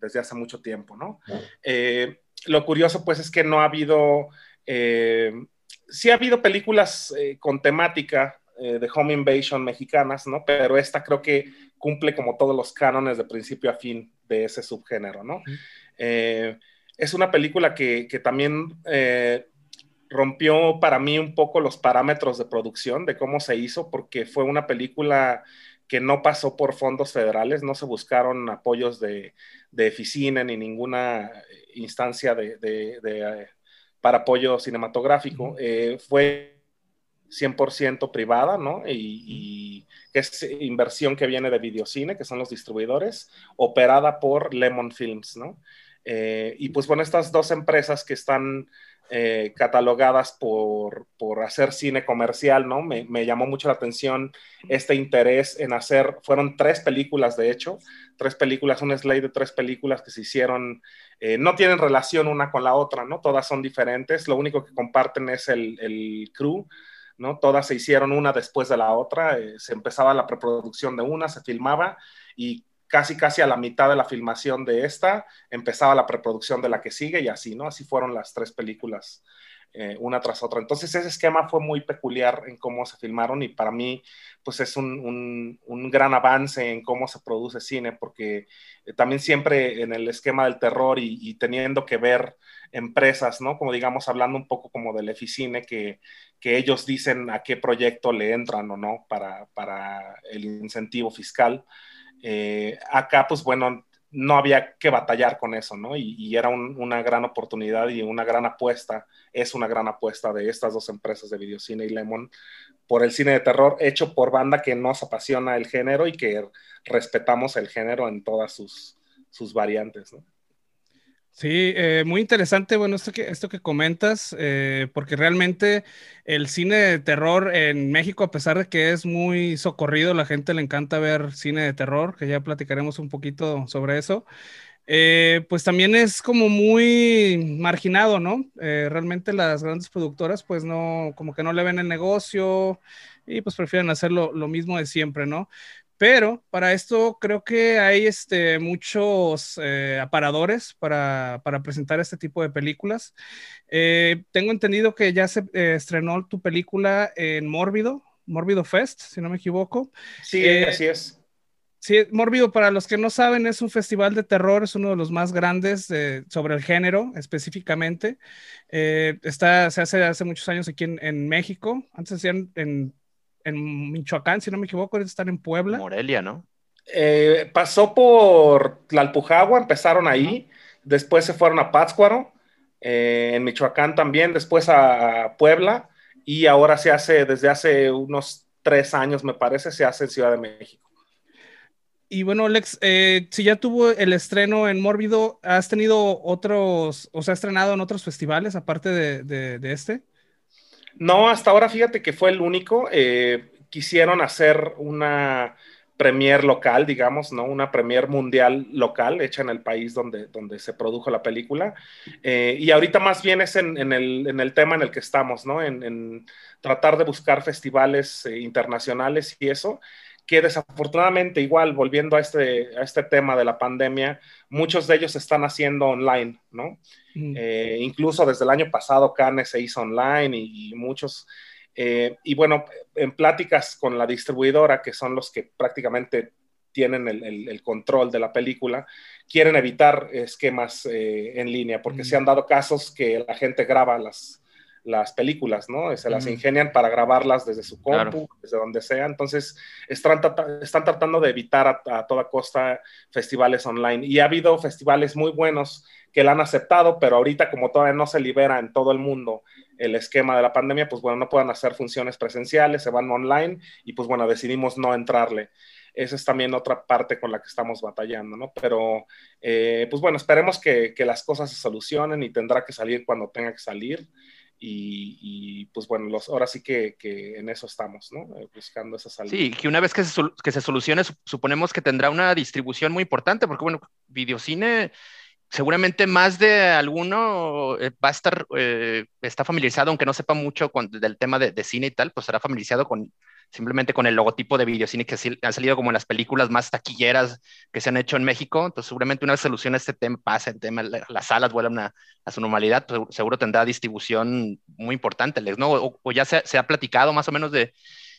desde hace mucho tiempo, ¿no? Eh, lo curioso, pues, es que no ha habido, eh, sí ha habido películas con temática de home invasion mexicanas, ¿no? Pero esta creo que cumple como todos los cánones de principio a fin de ese subgénero, ¿no? es una película que, que también rompió para mí un poco los parámetros de producción, de cómo se hizo, porque fue una película que no pasó por fondos federales, no se buscaron apoyos de, de Eficine ni ninguna instancia de, de, para apoyo cinematográfico. Eh, fue 100% privada, ¿no? Y, es inversión que viene de Videocine, que son los distribuidores, operada por Lemon Films, ¿no? Eh, y pues bueno, estas dos empresas que están eh, catalogadas por, hacer cine comercial, ¿no? Me, llamó mucho la atención este interés en hacer, fueron tres películas de hecho, tres películas, un slate de tres películas que se hicieron, eh, no tienen relación una con la otra, ¿no? Todas son diferentes, lo único que comparten es el, el crew, ¿no? Todas se hicieron una después de la otra, eh, se empezaba la preproducción de una, se filmaba y casi casi a la mitad de la filmación de esta empezaba la preproducción de la que sigue y así, ¿no? Así fueron las tres películas eh, una tras otra. Entonces ese esquema fue muy peculiar en cómo se filmaron y para mí pues es un, gran avance en cómo se produce cine porque eh, también siempre en el esquema del terror y, teniendo que ver empresas, ¿no? Como digamos, hablando un poco como del Eficine, que, que ellos dicen a qué proyecto le entran o no para, para el incentivo fiscal. Eh, acá, pues bueno, no había que batallar con eso, ¿no? Y, era una gran oportunidad y una gran apuesta, es una gran apuesta de estas dos empresas de Videocine y Lemon por el cine de terror hecho por banda que nos apasiona el género y que respetamos el género en todas sus, sus variantes, ¿no? Sí, eh, muy interesante, bueno, esto que, esto que comentas, eh, porque realmente el cine de terror en México, a pesar de que es muy socorrido, la gente le encanta ver cine de terror, que ya platicaremos un poquito sobre eso, eh, pues también es como muy marginado, ¿no? realmente las grandes productoras, pues no, como que no le ven el negocio y pues prefieren hacer lo, lo mismo de siempre, ¿no? Pero para esto creo que hay este, muchos eh, aparadores para, presentar este tipo de películas. Eh, tengo entendido que ya se eh, estrenó tu película en Mórbido, Mórbido Fest, si no me equivoco. Sí, así es. Sí, Mórbido, para los que no saben, es un festival de terror, es uno de los más grandes sobre el género específicamente. está, se hace hace muchos años aquí en, en México, antes hacían en en Michoacán, si no me equivoco, están en Puebla. Morelia, ¿no? Eh, pasó por Tlalpujagua, empezaron ahí, después se fueron a Pátzcuaro, eh, en Michoacán también, después a, Puebla, y ahora se hace, desde hace unos tres años, me parece, se hace en Ciudad de México. Y bueno, Alex, eh, si ya tuvo el estreno en Mórbido, ¿has tenido otros, o se ha estrenado en otros festivales aparte de, de este? No, hasta ahora fíjate que fue el único. Eh, quisieron hacer una premier local, digamos, ¿no? Una premier mundial local hecha en el país donde, donde se produjo la película. Eh, y ahorita más bien es en, el, tema en el que estamos, ¿no? En, tratar de buscar festivales eh, internacionales y eso que desafortunadamente igual, volviendo a este, a este tema de la pandemia, muchos de ellos se están haciendo online, ¿no? Eh, incluso desde el año pasado Cannes se hizo online y, muchos, eh, y bueno, en pláticas con la distribuidora, que son los que prácticamente tienen el, control de la película, quieren evitar esquemas eh, en línea, porque se han dado casos que la gente graba las, las películas, ¿no? Se las ingenian para grabarlas desde su compu, desde donde sea. Entonces, están, están tratando de evitar a, toda costa festivales online. Y ha habido festivales muy buenos que la han aceptado, pero ahorita como todavía no se libera en todo el mundo el esquema de la pandemia, pues bueno, no puedan hacer funciones presenciales, se van online y pues bueno, decidimos no entrarle esa es también otra parte con la que estamos batallando, ¿no? Pero, eh, pues bueno, esperemos que, que, las cosas se solucionen y tendrá que salir cuando tenga que salir. Y, pues bueno, los, ahora sí que, en eso estamos, ¿no? Eh, buscando esa salida. Sí, que una vez que se, solucione, suponemos que tendrá una distribución muy importante, porque bueno, videocine seguramente más de alguno eh, va a estar, eh, está familiarizado, aunque no sepa mucho del tema de, de, cine y tal, pues estará familiarizado con simplemente con el logotipo de videocine que ha salido como las películas más taquilleras que se han hecho en México. Entonces, seguramente una vez soluciona este tema, pasa el tema, las salas vuelven a, su normalidad, pues seguro tendrá distribución muy importante, ¿no? O, ya se, ha platicado más o menos de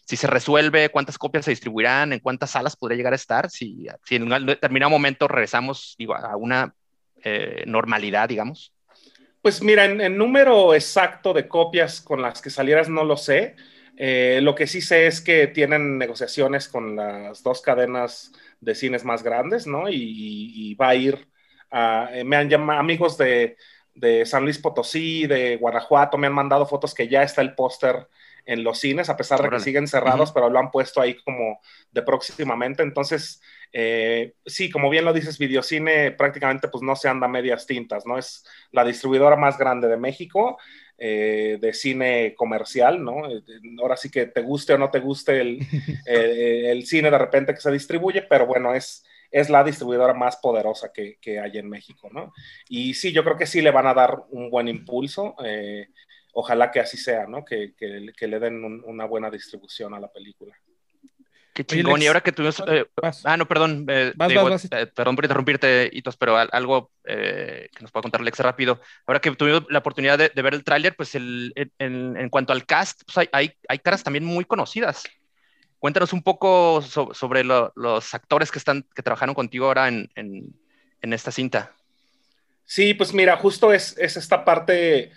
si se resuelve, cuántas copias se distribuirán, en cuántas salas podría llegar a estar, si, si en un determinado momento regresamos digo, a una eh, normalidad, digamos. Pues mira, en, en número exacto de copias con las que salieras no lo sé, Eh, lo que sí sé es que tienen negociaciones con las dos cadenas de cines más grandes, ¿no? Y, va a ir, a, eh, me han llamado amigos de, de, San Luis Potosí, de Guanajuato, me han mandado fotos que ya está el póster en los cines, a pesar de que siguen cerrados, pero lo han puesto ahí como de próximamente. Entonces, eh, sí, como bien lo dices, Videocine prácticamente pues no se anda medias tintas, ¿no? Es la distribuidora más grande de México. Eh, de cine comercial, ¿no? Eh, ahora sí que te guste o no te guste el, [LAUGHS] el, cine de repente que se distribuye, pero bueno, es, es la distribuidora más poderosa que, que, hay en México, ¿no? Y sí, yo creo que sí le van a dar un buen impulso. Eh, ojalá que así sea, ¿no? Que, que, le den una buena distribución a la película. Qué chingón. y ahora que tuvimos. Eh, ah, no, perdón. Eh, eh, perdón por interrumpirte, Hitos, pero algo que nos pueda contar Lex rápido. Ahora que tuvimos la oportunidad de, ver el tráiler, pues el, en, cuanto al cast, pues hay, hay, caras también muy conocidas. Cuéntanos un poco sobre los actores que, están, que trabajaron contigo ahora en, en, esta cinta. Sí, pues mira, justo es, es esta parte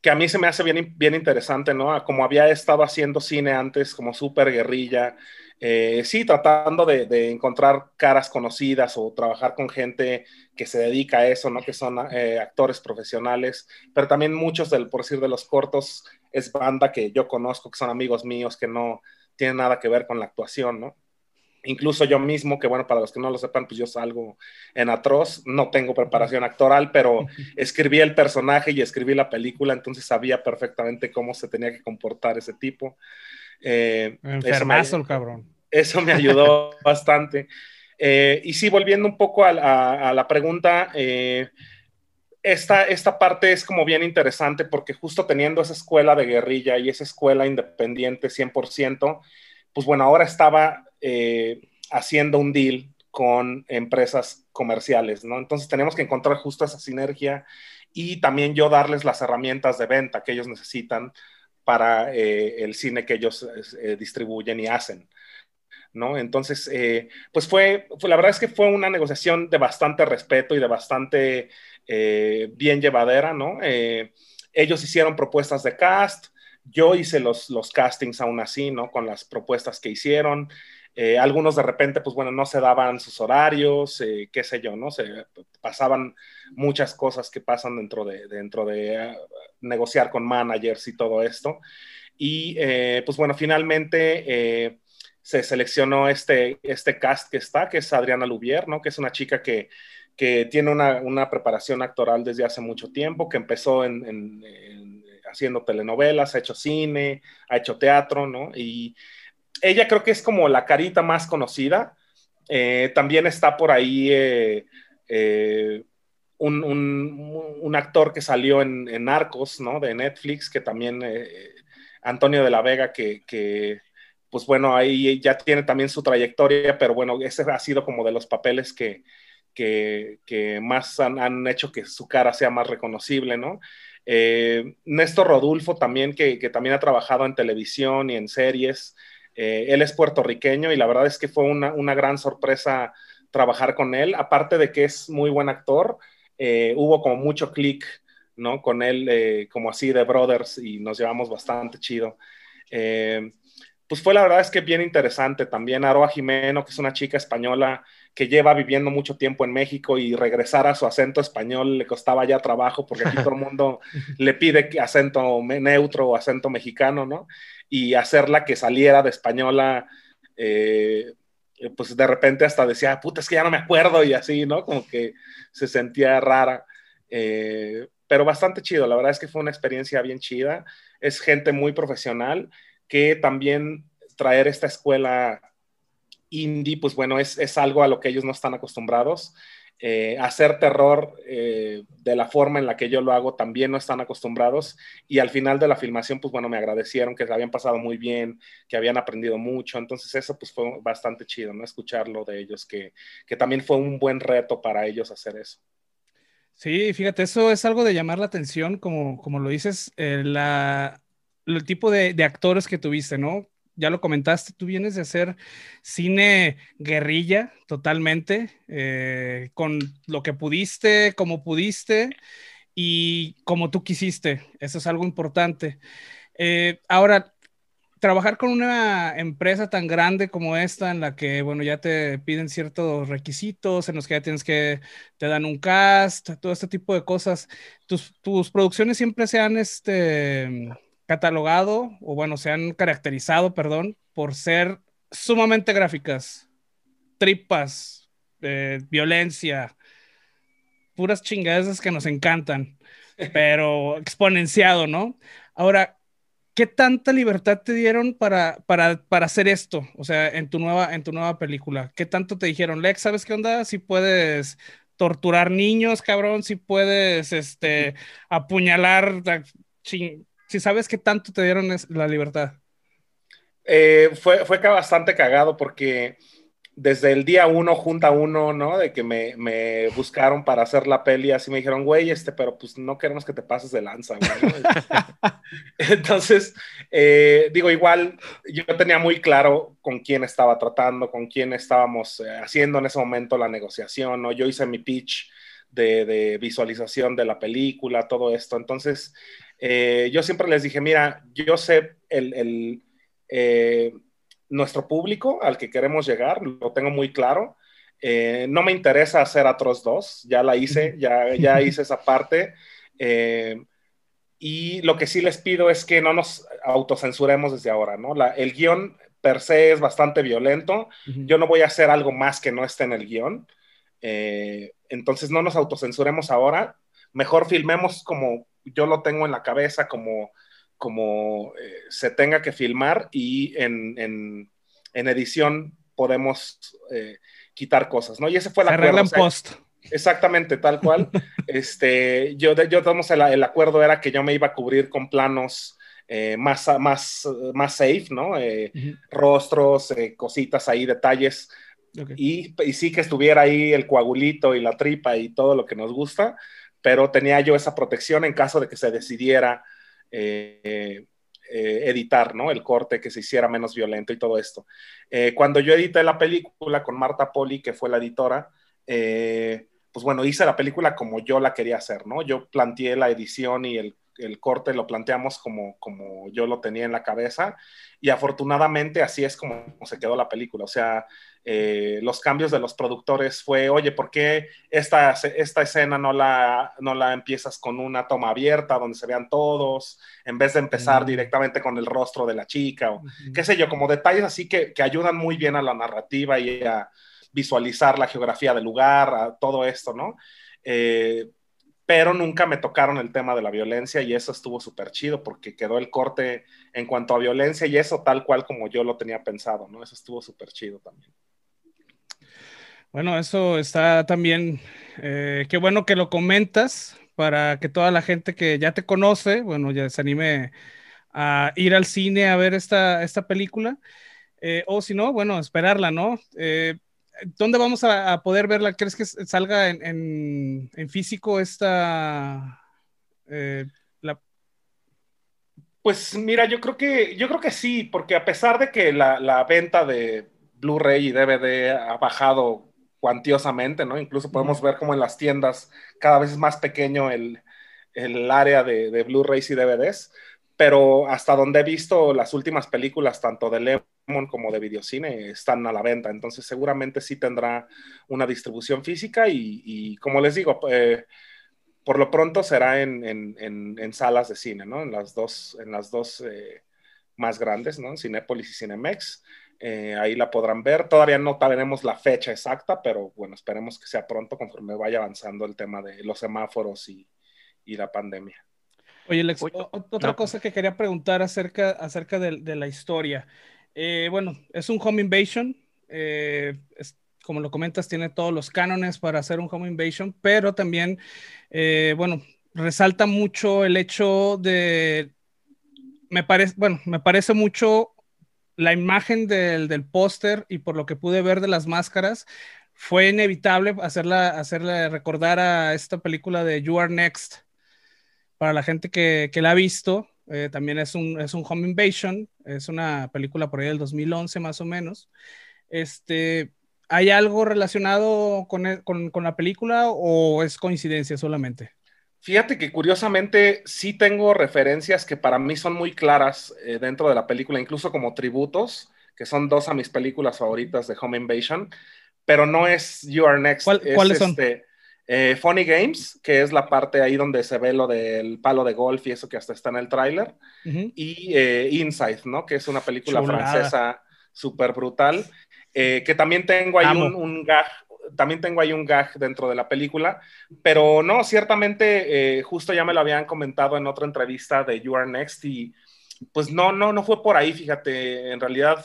que a mí se me hace bien, bien interesante, ¿no? Como había estado haciendo cine antes, como súper guerrilla, eh, sí, tratando de, encontrar caras conocidas o trabajar con gente que se dedica a eso, ¿no? Que son eh, actores profesionales, pero también muchos, del, por decir, de los cortos, es banda que yo conozco, que son amigos míos, que no tienen nada que ver con la actuación, ¿no? Incluso yo mismo, que bueno, para los que no lo sepan, pues yo salgo en atroz, no tengo preparación actoral, pero [LAUGHS] escribí el personaje y escribí la película, entonces sabía perfectamente cómo se tenía que comportar ese tipo. Eh, Enfermazo el cabrón. Eso me ayudó [LAUGHS] bastante. Eh, y sí, volviendo un poco a, la pregunta, eh, esta, esta parte es como bien interesante porque justo teniendo esa escuela de guerrilla y esa escuela independiente 100%, pues bueno, ahora estaba eh, haciendo un deal con empresas comerciales, ¿no? Entonces tenemos que encontrar justo esa sinergia y también yo darles las herramientas de venta que ellos necesitan para eh, el cine que ellos eh, distribuyen y hacen. ¿No? Entonces, pues fue, la verdad es que fue una negociación de bastante respeto y de bastante bien llevadera, ¿no? ellos hicieron propuestas de cast, yo hice los, los castings aún así, ¿no? Con las propuestas que hicieron. Eh, algunos de repente, pues bueno, no se daban sus horarios, eh, qué sé yo, ¿no? Se pasaban muchas cosas que pasan dentro de, dentro de ah, negociar con managers y todo esto. Y eh, pues bueno, finalmente se seleccionó este, este cast que está, que es Adriana Lubier, ¿no? Que es una chica que, que tiene una, una, preparación actoral desde hace mucho tiempo, que empezó en, en, haciendo telenovelas, ha hecho cine, ha hecho teatro, ¿no? Y ella creo que es como la carita más conocida. Eh, también está por ahí eh, eh, un, actor que salió en, en, Narcos, ¿no? De Netflix, que también, Antonio de la Vega, que, pues bueno, ahí ya tiene también su trayectoria, pero bueno, ese ha sido como de los papeles que, que, más han, han, hecho que su cara sea más reconocible, ¿no? Néstor Rodulfo también, que, que, también ha trabajado en televisión y en series, eh, él es puertorriqueño y la verdad es que fue una, gran sorpresa trabajar con él. Aparte de que es muy buen actor, eh, hubo como mucho clic, ¿no? Con él, eh, como así de brothers y nos llevamos bastante chido. pues fue la verdad es que bien interesante. También Aroa Jimeno, que es una chica española que lleva viviendo mucho tiempo en México y regresar a su acento español le costaba ya trabajo porque aquí todo el mundo [LAUGHS] le pide acento neutro o acento mexicano, ¿no? y hacerla que saliera de española, eh, pues de repente hasta decía, puta, es que ya no me acuerdo y así, ¿no? Como que se sentía rara. Eh, pero bastante chido, la verdad es que fue una experiencia bien chida. Es gente muy profesional que también traer esta escuela indie, pues bueno, es, es algo a lo que ellos no están acostumbrados. Eh, hacer terror eh, de la forma en la que yo lo hago también no están acostumbrados. Y al final de la filmación pues bueno me agradecieron que se habían pasado muy bien que habían aprendido mucho. Entonces eso pues fue bastante chido no escucharlo de ellos que, que también fue un buen reto para ellos hacer eso. Sí fíjate eso es algo de llamar la atención como, como lo dices eh, la, el tipo de, de actores que tuviste no ya lo comentaste, tú vienes de hacer cine guerrilla totalmente, eh, con lo que pudiste, como pudiste y como tú quisiste. Eso es algo importante. Eh, ahora, trabajar con una empresa tan grande como esta, en la que, bueno, ya te piden ciertos requisitos, en los que ya tienes que, te dan un cast, todo este tipo de cosas, tus, producciones siempre se han este, catalogado, o bueno, se han caracterizado, perdón, por ser sumamente gráficas, tripas, eh, violencia, puras chingadas que nos encantan, [LAUGHS] pero exponenciado, ¿no? Ahora, ¿qué tanta libertad te dieron para, para, para, hacer esto? O sea, en tu, nueva, en tu nueva película. ¿Qué tanto te dijeron, Lex, ¿sabes qué onda? Si puedes torturar niños, cabrón, si puedes este, [LAUGHS] apuñalar, si, sabes qué tanto te dieron la libertad. Eh, fue, fue bastante cagado porque desde el día uno, junta uno, ¿no? De que me, me, buscaron para hacer la peli, así me dijeron, güey, este, pero pues no queremos que te pases de lanza, güey. [LAUGHS] Entonces, eh, digo, igual yo tenía muy claro con quién estaba tratando, con quién estábamos eh, haciendo en ese momento la negociación, ¿no? Yo hice mi pitch de, de visualización de la película, todo esto. Entonces, eh, yo siempre les dije, mira, yo sé el, el nuestro público al que queremos llegar, lo tengo muy claro. Eh, no me interesa hacer Atroz 2, ya la hice, ya, ya [LAUGHS] hice esa parte. Eh, y lo que sí les pido es que no nos autocensuremos desde ahora, ¿no? La, el guion per se es bastante violento. Yo no voy a hacer algo más que no esté en el guion. Eh, entonces no nos autocensuremos ahora. Mejor filmemos como yo lo tengo en la cabeza, como como eh, se tenga que filmar y en, en, en edición podemos eh, quitar cosas, ¿no? Y ese fue el acuerdo. en post. Exactamente, tal cual. [LAUGHS] este, yo, yo tomamos el, el, acuerdo era que yo me iba a cubrir con planos eh, más, más, más safe, ¿no? Rostros, cositas ahí, detalles. Y, y, sí que estuviera ahí el coagulito y la tripa y todo lo que nos gusta, pero tenía yo esa protección en caso de que se decidiera eh, eh, editar, ¿no? El corte, que se hiciera menos violento y todo esto. Eh, cuando yo edité la película con Marta Poli, que fue la editora, pues bueno, hice la película como yo la quería hacer, ¿no? Yo planteé la edición y el, el corte lo planteamos como, como yo lo tenía en la cabeza y afortunadamente así es como se quedó la película. O sea, eh, los cambios de los productores fue, oye, ¿por qué esta, esta escena no la, no la empiezas con una toma abierta donde se vean todos, en vez de empezar directamente con el rostro de la chica o qué sé yo, como detalles así que, que, ayudan muy bien a la narrativa y a visualizar la geografía del lugar, a todo esto, ¿no? Eh, pero nunca me tocaron el tema de la violencia y eso estuvo súper chido porque quedó el corte en cuanto a violencia y eso tal cual como yo lo tenía pensado, ¿no? Eso estuvo súper chido también. Bueno, eso está también, eh, qué bueno que lo comentas para que toda la gente que ya te conoce, bueno, ya se anime a ir al cine a ver esta, esta película. Eh, o si no, bueno, esperarla, ¿no? Eh, ¿Dónde vamos a, poder verla? ¿Crees que salga en, físico esta... La... Pues mira, yo creo que, yo creo que sí, porque a pesar de que la, la venta de Blu-ray y DVD ha bajado cuantiosamente, ¿no? Incluso podemos ver como en las tiendas cada vez es más pequeño el, el área de, de Blu-rays y DVDs, pero hasta donde he visto las últimas películas, tanto de Lemon como de Videocine, están a la venta, entonces seguramente sí tendrá una distribución física y, y como les digo, eh, por lo pronto será en, en, en, salas de cine, ¿no? En las dos, en las dos eh, más grandes, ¿no? Cinépolis y Cinemex. Eh, ahí la podrán ver. Todavía no tenemos la fecha exacta, pero bueno, esperemos que sea pronto conforme vaya avanzando el tema de los semáforos y, y la pandemia. Oye, Lex, otra cosa que quería preguntar acerca, acerca de, de la historia. Eh, bueno, es un home invasion. Eh, como lo comentas, tiene todos los cánones para hacer un home invasion, pero también, bueno, resalta mucho el hecho de, me parece, bueno, me parece mucho la imagen del, del póster y por lo que pude ver de las máscaras, fue inevitable hacerla, hacerle recordar a esta película de You Are Next. Para la gente que, que la ha visto, eh, también es un, es un Home Invasion, es una película por ahí del 2011 más o menos. Este, ¿Hay algo relacionado con, con, con la película o es coincidencia solamente? Fíjate que curiosamente sí tengo referencias que para mí son muy claras eh, dentro de la película, incluso como tributos, que son dos a mis películas favoritas de Home Invasion, pero no es You Are Next. ¿Cuáles son? Este, eh, Funny Games, que es la parte ahí donde se ve lo del palo de golf y eso que hasta está en el tráiler, y eh, Inside, ¿no? Que es una película francesa súper brutal, que también tengo ahí un, un, gag también tengo ahí un gag dentro de la película, pero no, ciertamente, eh, justo ya me lo habían comentado en otra entrevista de You Are Next y pues no, no, no fue por ahí, fíjate, en realidad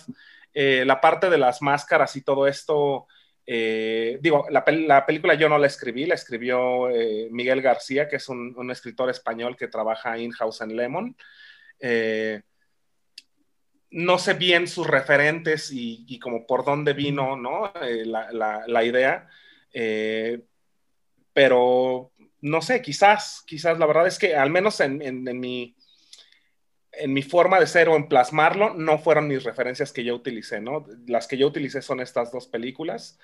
eh, la parte de las máscaras y todo esto, eh, digo, la, película yo no la escribí, la escribió Miguel García, que es un, un, escritor español que trabaja in-house en Lemon no sé bien sus referentes y, como por dónde vino ¿no? Eh, la, idea, eh, pero no sé, quizás, quizás la verdad es que al menos en, mi, en mi forma de ser o en plasmarlo, no fueron mis referencias que yo utilicé, ¿no? Las que yo utilicé son estas dos películas,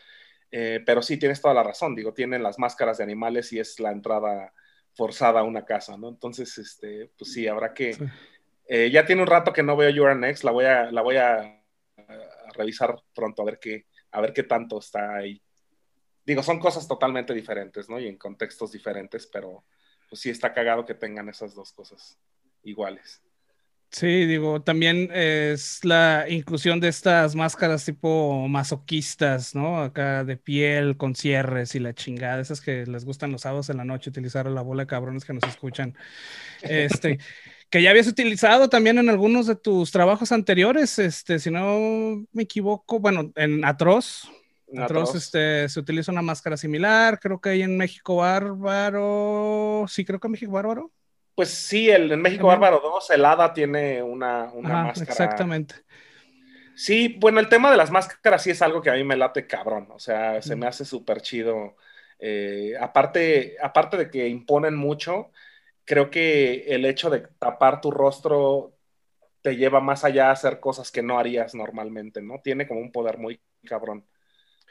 eh, pero sí, tienes toda la razón, digo, tienen las máscaras de animales y es la entrada forzada a una casa, ¿no? Entonces, este, pues sí, habrá que... Eh, ya tiene un rato que no veo Your Next, la voy a, la voy a, revisar pronto a ver qué, a ver qué tanto está ahí. Digo, son cosas totalmente diferentes, ¿no? Y en contextos diferentes, pero pues sí está cagado que tengan esas dos cosas iguales. Sí, digo, también es la inclusión de estas máscaras tipo masoquistas, ¿no? Acá de piel, con cierres y la chingada, esas que les gustan los sábados en la noche utilizar la bola de cabrones que nos escuchan. [LAUGHS] Este, que ya habías utilizado también en algunos de tus trabajos anteriores, este, si no me equivoco, bueno, en Atroz. Atroz, este, se utiliza una máscara similar, creo que hay en México Bárbaro, sí, creo que en México Bárbaro. Pues sí, el, en México Bárbaro 2, el Hada tiene una, una máscara. Exactamente. Sí, bueno, el tema de las máscaras sí es algo que a mí me late cabrón, o sea, se me hace súper chido. Eh, aparte, aparte de que imponen mucho, creo que el hecho de tapar tu rostro te lleva más allá a hacer cosas que no harías normalmente, ¿no? Tiene como un poder muy cabrón.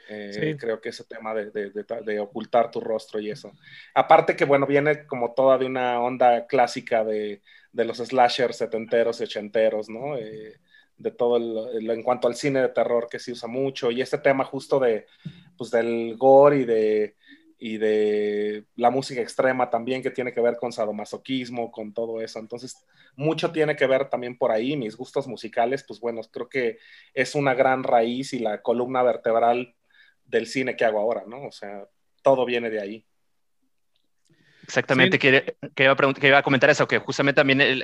Eh, creo que ese tema de, ocultar tu rostro y eso. Aparte que, bueno, viene como toda de una onda clásica de, los slashers setenteros y ochenteros, ¿no? Eh, de todo el, en cuanto al cine de terror que se usa mucho y este tema justo de, pues, del gore y de y de la música extrema también que tiene que ver con sadomasoquismo, con todo eso. Entonces, mucho tiene que ver también por ahí. Mis gustos musicales, pues bueno, creo que es una gran raíz y la columna vertebral del cine que hago ahora, ¿no? O sea, todo viene de ahí. Exactamente, que, iba a iba a comentar eso, que justamente también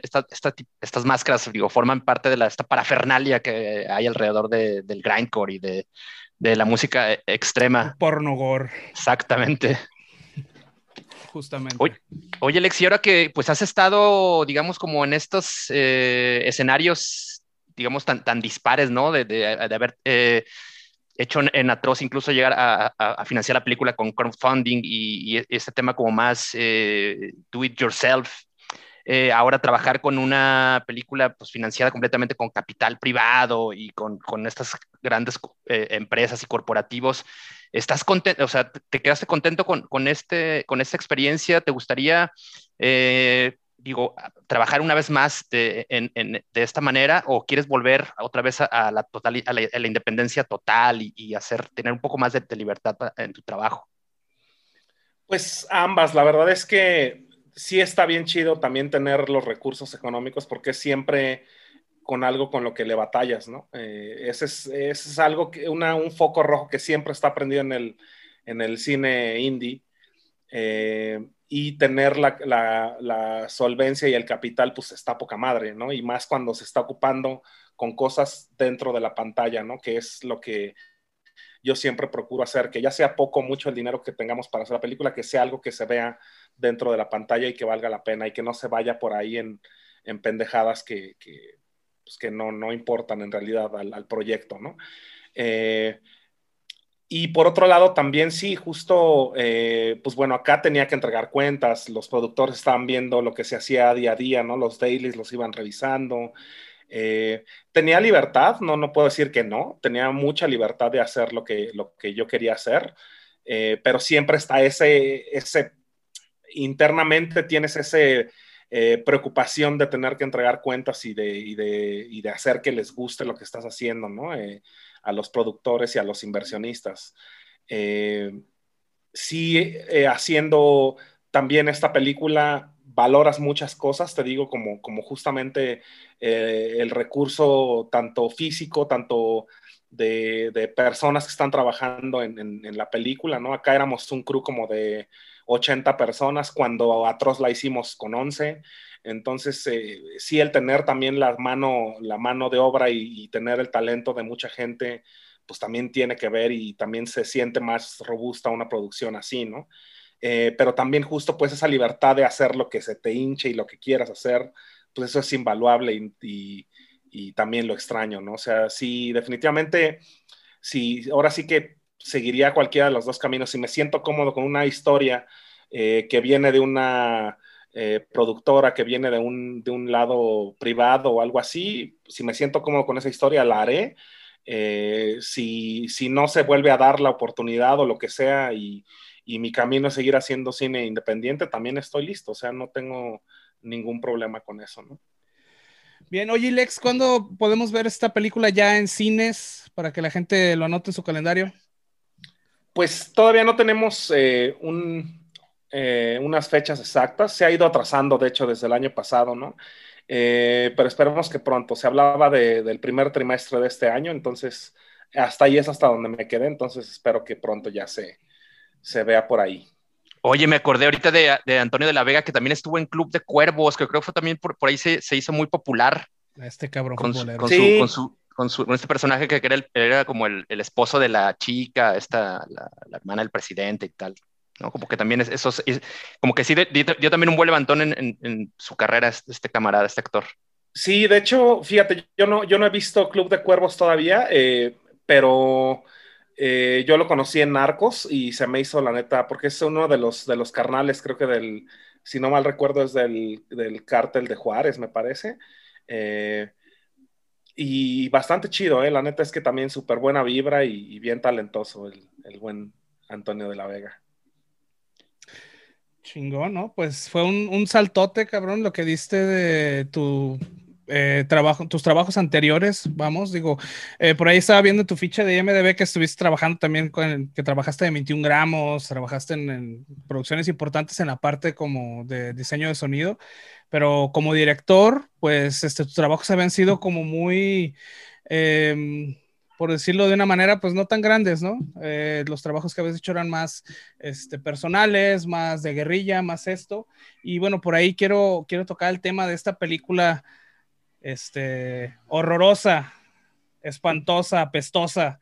estas máscaras, digo, forman parte de la, esta parafernalia que hay alrededor del grindcore y de, de la música extrema. Pornogor. Exactamente. Justamente. Oye, oye, Alex, y ahora que pues has estado, digamos, como en estos eh, escenarios, digamos, tan, tan dispares, ¿no? De, haber eh, hecho en, Atroz incluso llegar a, financiar la película con crowdfunding y, y este tema como más eh, do it yourself eh, ahora trabajar con una película pues, financiada completamente con capital privado y con, con estas grandes eh, empresas y corporativos, ¿estás contento, o sea, te quedaste contento con, con, este, con esta experiencia? ¿Te gustaría, eh, digo, trabajar una vez más de, en, de, esta manera o quieres volver otra vez a, la, total, a la, independencia total y, hacer, tener un poco más de libertad en tu trabajo? Pues ambas, la verdad es que sí está bien chido también tener los recursos económicos porque siempre con algo con lo que le batallas, ¿no? Eh, ese, es, algo, que, un foco rojo que siempre está prendido en el, en el cine indie. Eh, y tener la, la, solvencia y el capital, pues está poca madre, ¿no? Y más cuando se está ocupando con cosas dentro de la pantalla, ¿no? Que es lo que yo siempre procuro hacer, que ya sea poco o mucho el dinero que tengamos para hacer la película, que sea algo que se vea dentro de la pantalla y que valga la pena y que no se vaya por ahí en, en pendejadas que, que, pues no, no, importan en realidad al, proyecto, ¿no? Eh, y por otro lado, también sí, justo, eh, pues bueno, acá tenía que entregar cuentas, los productores estaban viendo lo que se hacía día a día, ¿no? Los dailies los iban revisando. Eh, tenía libertad, no, no puedo decir que no, tenía mucha libertad de hacer lo que, lo que yo quería hacer, pero siempre está ese, ese internamente tienes esa preocupación de tener que entregar cuentas y de, hacer que les guste lo que estás haciendo, ¿no? a los productores y a los inversionistas. sí, haciendo también esta película valoras muchas cosas, te digo, como, como justamente eh, el recurso tanto físico, tanto de, personas que están trabajando en, la película, ¿no? Acá éramos un crew como de 80 personas, cuando Atroz la hicimos con 11. Entonces, eh, sí, el tener también la mano, la mano de obra y, tener el talento de mucha gente, pues también tiene que ver y también se siente más robusta una producción así, ¿no? Eh, pero también justo pues esa libertad de hacer lo que se te hinche y lo que quieras hacer, pues eso es invaluable y, y, también lo extraño, ¿no? O sea, sí, definitivamente, sí, ahora sí que seguiría cualquiera de los dos caminos. Si me siento cómodo con una historia eh, que viene de una eh, productora, que viene de un, de un lado privado o algo así, si me siento cómodo con esa historia, la haré. si, si no se vuelve a dar la oportunidad o lo que sea y, y mi camino es seguir haciendo cine independiente, también estoy listo, o sea, no tengo ningún problema con eso, ¿no? Bien, oye Lex, ¿cuándo podemos ver esta película ya en cines para que la gente lo anote en su calendario? Pues todavía no tenemos eh, eh, unas fechas exactas, se ha ido atrasando, de hecho, desde el año pasado, ¿no? Eh, pero esperemos que pronto. Se hablaba del primer trimestre de este año, entonces hasta ahí es hasta donde me quedé, entonces espero que pronto ya se, se vea por ahí. Oye, me acordé ahorita de, Antonio de la Vega, que también estuvo en Club de Cuervos, que creo que fue también por, por ahí se, hizo muy popular. Este cabrón con, su, con, su, con, su, este personaje que era, era como el, el, esposo de la chica, esta, la, hermana del presidente y tal. ¿no? Como que también es, eso, como que sí dio, también un buen levantón en, en, su carrera este, este camarada, este actor. Sí, de hecho, fíjate, yo no, yo no he visto Club de Cuervos todavía, eh, pero eh, yo lo conocí en Narcos y se me hizo la neta, porque es uno de los, de los carnales, creo que del, si no mal recuerdo, es del, del cártel de Juárez, me parece. Eh, y bastante chido, eh, la neta es que también súper buena vibra y, bien talentoso el, el, buen Antonio de la Vega. Chingón, ¿no? Pues fue un, un saltote, cabrón, lo que diste de tu eh, trabajo, tus trabajos anteriores, vamos, digo, eh, por ahí estaba viendo tu ficha de IMDB que estuviste trabajando también con, que trabajaste de 21 gramos, trabajaste en, producciones importantes en la parte como de diseño de sonido, pero como director, pues este, tus trabajos habían sido como muy, em, por decirlo de una manera, pues no tan grandes, ¿no? Eh, los trabajos que habías hecho eran más este, personales, más de guerrilla, más esto, y bueno, por ahí quiero, quiero tocar el tema de esta película este, horrorosa, espantosa, apestosa,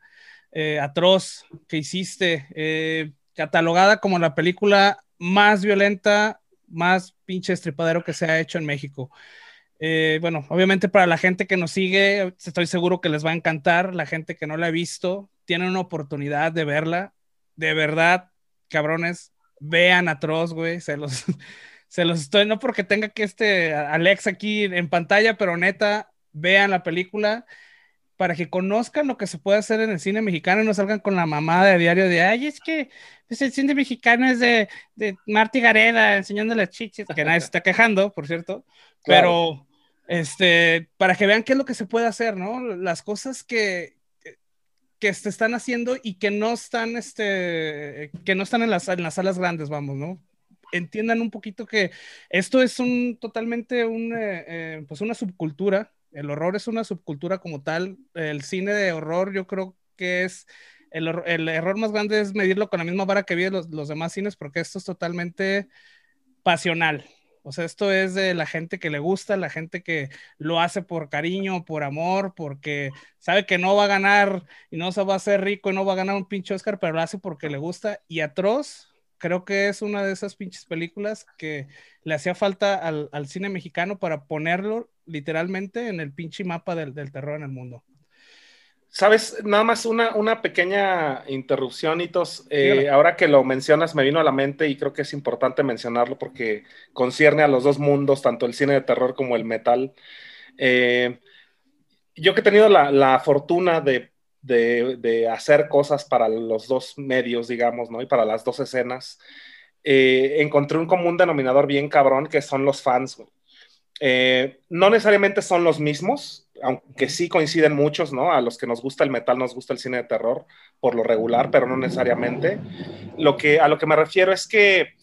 eh, atroz que hiciste, eh, catalogada como la película más violenta, más pinche estripadero que se ha hecho en México. Eh, bueno, obviamente para la gente que nos sigue, estoy seguro que les va a encantar. La gente que no la ha visto, tiene una oportunidad de verla. De verdad, cabrones, vean atroz, güey. Se los, se los estoy, no porque tenga que este Alex aquí en pantalla, pero neta, vean la película para que conozcan lo que se puede hacer en el cine mexicano y no salgan con la mamada de diario de, ay, es que pues, el cine mexicano es de, de Marty Gareda enseñándole chichis, que nadie se está quejando, por cierto, [LAUGHS] pero este, para que vean qué es lo que se puede hacer, ¿no? Las cosas que, que se están haciendo y que no están, este, que no están en las, en las salas grandes, vamos, ¿no? Entiendan un poquito que esto es un totalmente un, eh, eh, pues una subcultura. El horror es una subcultura como tal. El cine de horror yo creo que es el, error más grande es medirlo con la misma vara que viven los, los demás cines porque esto es totalmente pasional. O sea, esto es de la gente que le gusta, la gente que lo hace por cariño, por amor, porque sabe que no va a ganar y no se va a hacer rico y no va a ganar un pinche Oscar, pero lo hace porque le gusta. Y Atroz creo que es una de esas pinches películas que le hacía falta al, cine mexicano para ponerlo literalmente en el pinche mapa del, terror en el mundo. Sabes, nada más una, una pequeña interrupción, Hitos. Eh, ahora que lo mencionas, me vino a la mente y creo que es importante mencionarlo porque concierne a los dos mundos, tanto el cine de terror como el metal. Eh, yo que he tenido la, la fortuna de de, hacer cosas para los dos medios, digamos, ¿no? Y para las dos escenas. eh, encontré un común denominador bien cabrón que son los fans. Eh, no necesariamente son los mismos, aunque sí coinciden muchos, ¿no? A los que nos gusta el metal, nos gusta el cine de terror por lo regular, pero no necesariamente. Lo que, a lo que me refiero es que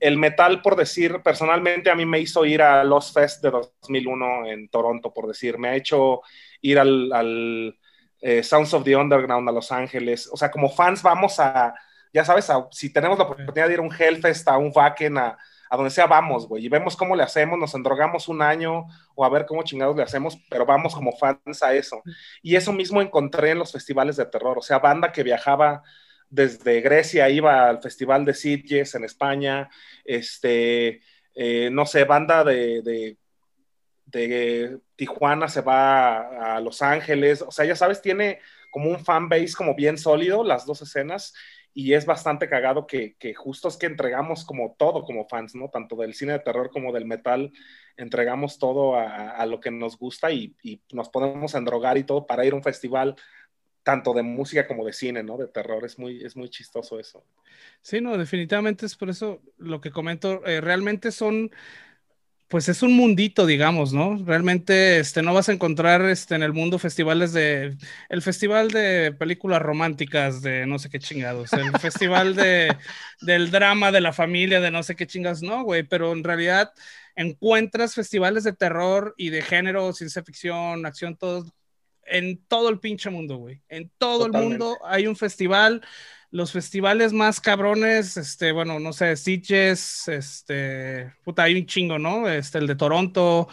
el metal, por decir, personalmente a mí me hizo ir a Los Fest de 2001 en Toronto, por decir, me ha hecho ir al, eh, Sounds of the Underground a Los Ángeles. O sea, como fans vamos a, ya sabes, si tenemos la oportunidad de ir a un Hellfest, a un Wacken, a, donde sea vamos, güey, y vemos cómo le hacemos, nos endrogamos un año o a ver cómo chingados le hacemos, pero vamos como fans a eso. Y eso mismo encontré en los festivales de terror, o sea, banda que viajaba desde Grecia, iba al Festival de Sitges en España, este, eh, no sé, banda de, de Tijuana se va a Los Ángeles, o sea, ya sabes, tiene como un fan base como bien sólido las dos escenas y es bastante cagado que, que, justo es que entregamos como todo como fans, ¿no? Tanto del cine de terror como del metal, entregamos todo a, a lo que nos gusta y, nos podemos endrogar y todo para ir a un festival tanto de música como de cine, ¿no? De terror, es muy, es muy chistoso eso. Sí, no, definitivamente es por eso lo que comento, eh, realmente son pues es un mundito, digamos, ¿no? Realmente este, no vas a encontrar este, en el mundo festivales de, el festival de películas románticas de no sé qué chingados, el [LAUGHS] festival de, del drama de la familia de no sé qué chingados, no, güey, pero en realidad encuentras festivales de terror y de género, ciencia ficción, acción, todo, en todo el pinche mundo, güey. En todo el mundo hay un festival los festivales más cabrones, este, bueno, no sé, Sitges, este, puta, hay un chingo, ¿no? Este, el de Toronto,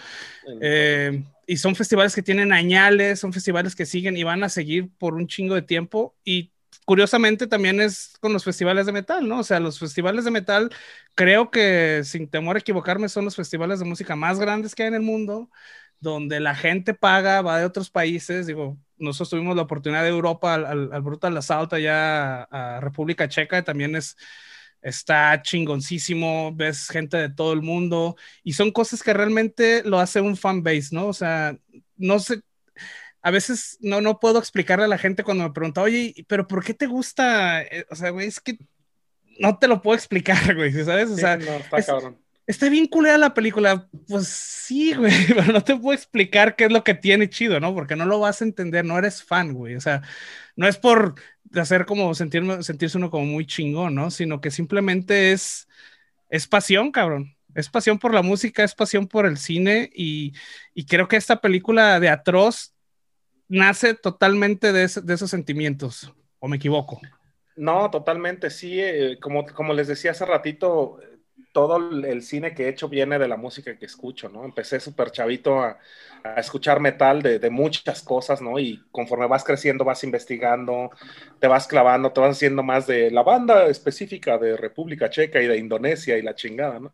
eh, y son festivales que tienen añales, son festivales que siguen y van a seguir por un chingo de tiempo, y curiosamente también es con los festivales de metal, ¿no? O sea, los festivales de metal, creo que sin temor a equivocarme, son los festivales de música más grandes que hay en el mundo, donde la gente paga, va de otros países, digo, nosotros tuvimos la oportunidad de Europa al, al, Brutal Assault allá a República Checa, también es, está chingoncísimo, ves gente de todo el mundo y son cosas que realmente lo hace un fan base, ¿no? O sea, no sé, a veces no, no puedo explicarle a la gente cuando me pregunta, oye, pero ¿por qué te gusta? Eh, o sea, güey, es que no te lo puedo [LAUGHS] explicar, güey, ¿sabes? O sea, no, está cabrón está bien culera la película. Pues sí, güey, [LAUGHS] pero no te puedo explicar qué es lo que tiene chido, ¿no? Porque no lo vas a entender, no eres fan, güey. O sea, no es por hacer como sentirme, sentirse uno como muy chingón, ¿no? Sino que simplemente es, es pasión, cabrón. Es pasión por la música, es pasión por el cine y, y creo que esta película de Atroz nace totalmente de, de esos sentimientos, ¿o me equivoco? No, totalmente, sí. Eh, como, como les decía hace ratito, todo el cine que he hecho viene de la música que escucho, ¿no? Empecé súper chavito a, escuchar metal de, muchas cosas, ¿no? Y conforme vas creciendo, vas investigando, te vas clavando, te vas haciendo más de la banda específica de República Checa y de Indonesia y la chingada, ¿no?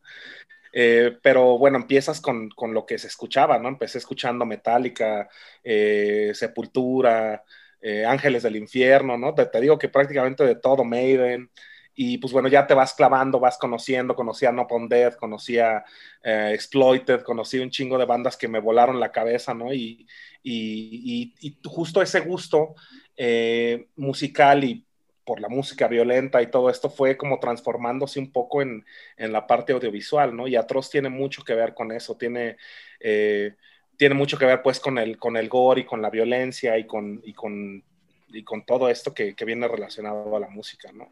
Eh, pero bueno, empiezas con, lo que se escuchaba, ¿no? Empecé escuchando Metallica, eh, Sepultura, eh, Ángeles del Infierno, ¿no? Te, te, digo que prácticamente de todo, Maiden, y pues bueno, ya te vas clavando, vas conociendo, conocía No Upon Death, conocía eh, Exploited, conocí un chingo de bandas que me volaron la cabeza, ¿no? Y, y, y, justo ese gusto eh, musical y por la música violenta y todo esto fue como transformándose un poco en, en la parte audiovisual, ¿no? Y Atroz tiene mucho que ver con eso, tiene, eh, tiene mucho que ver pues con el, con el gore y con la violencia y con, y con, y con todo esto que, que viene relacionado a la música, ¿no?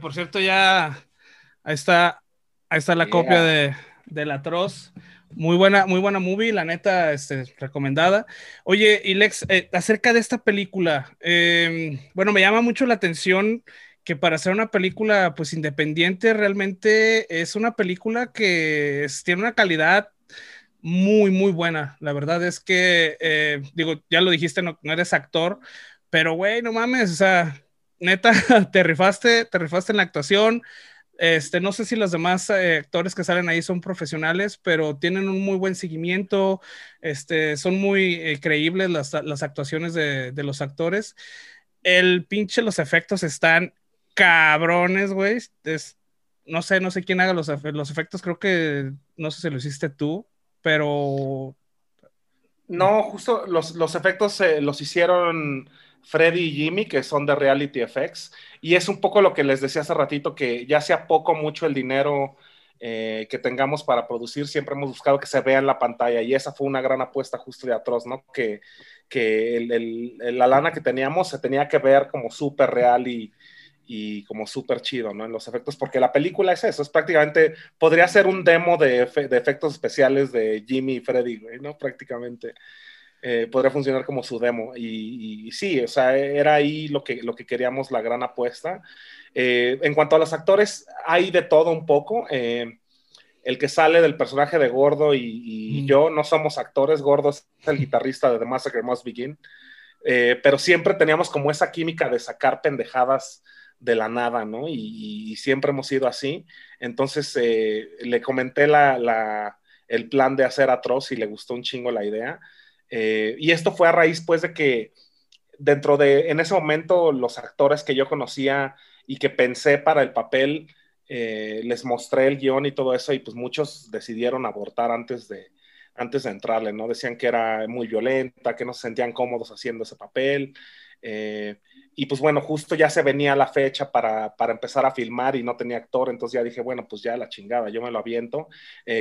Por cierto, ya ahí está, ahí está la copia de, La Atroz. Muy buena, muy buena movie, la neta, este, recomendada. Oye, y Lex, eh, acerca de esta película, em, bueno, me llama mucho la atención que para hacer una película, pues independiente, realmente es una película que tiene una calidad muy, muy buena. La verdad es que, eh, digo, ya lo dijiste, no, no eres actor, pero güey, no mames, o sea, neta, [LAUGHS] te rifaste, te rifaste en la actuación. Este, no sé si los demás eh, actores que salen ahí son profesionales, pero tienen un muy buen seguimiento, este, son muy eh, creíbles las, las actuaciones de, de, los actores. El pinche, los efectos están cabrones, güey. No sé, no sé quién haga los, los efectos, creo que, no sé si lo hiciste tú, pero... No, justo los, los efectos los hicieron Freddy y Jimmy, que son de Reality Effects. Y es un poco lo que les decía hace ratito, que ya sea poco mucho el dinero eh, que tengamos para producir, siempre hemos buscado que se vea en la pantalla. Y esa fue una gran apuesta justo de Atroz, ¿no? Que, que la lana que teníamos se tenía que ver como súper real y, y como súper chido, ¿no? En los efectos, porque la película es eso, es prácticamente, podría ser un demo de, de efectos especiales de Jimmy y Freddy, ¿no? Prácticamente. Eh, podría funcionar como su demo. Y, sí, o sea, era ahí lo que, lo que queríamos, la gran apuesta. Eh, en cuanto a los actores, hay de todo un poco. Eh, el que sale del personaje de Gordo y, mm. yo no somos actores, Gordo es el guitarrista de The Massacre Must Begin, pero siempre teníamos como esa química de sacar pendejadas de la nada, ¿no? Y, siempre hemos sido así. Entonces le comenté la, el plan de hacer Atroz y le gustó un chingo la idea. Eh, y esto fue a raíz, pues, de que dentro de, en ese momento, los actores que yo conocía y que pensé para el papel, eh, les mostré el guion y todo eso, y pues muchos decidieron abortar antes de, antes de entrarle, ¿no? Decían que era muy violenta, que no se sentían cómodos haciendo ese papel. Eh, y pues bueno, justo ya se venía la fecha para, para, empezar a filmar y no tenía actor, entonces ya dije, bueno, pues ya la chingada, yo me lo aviento.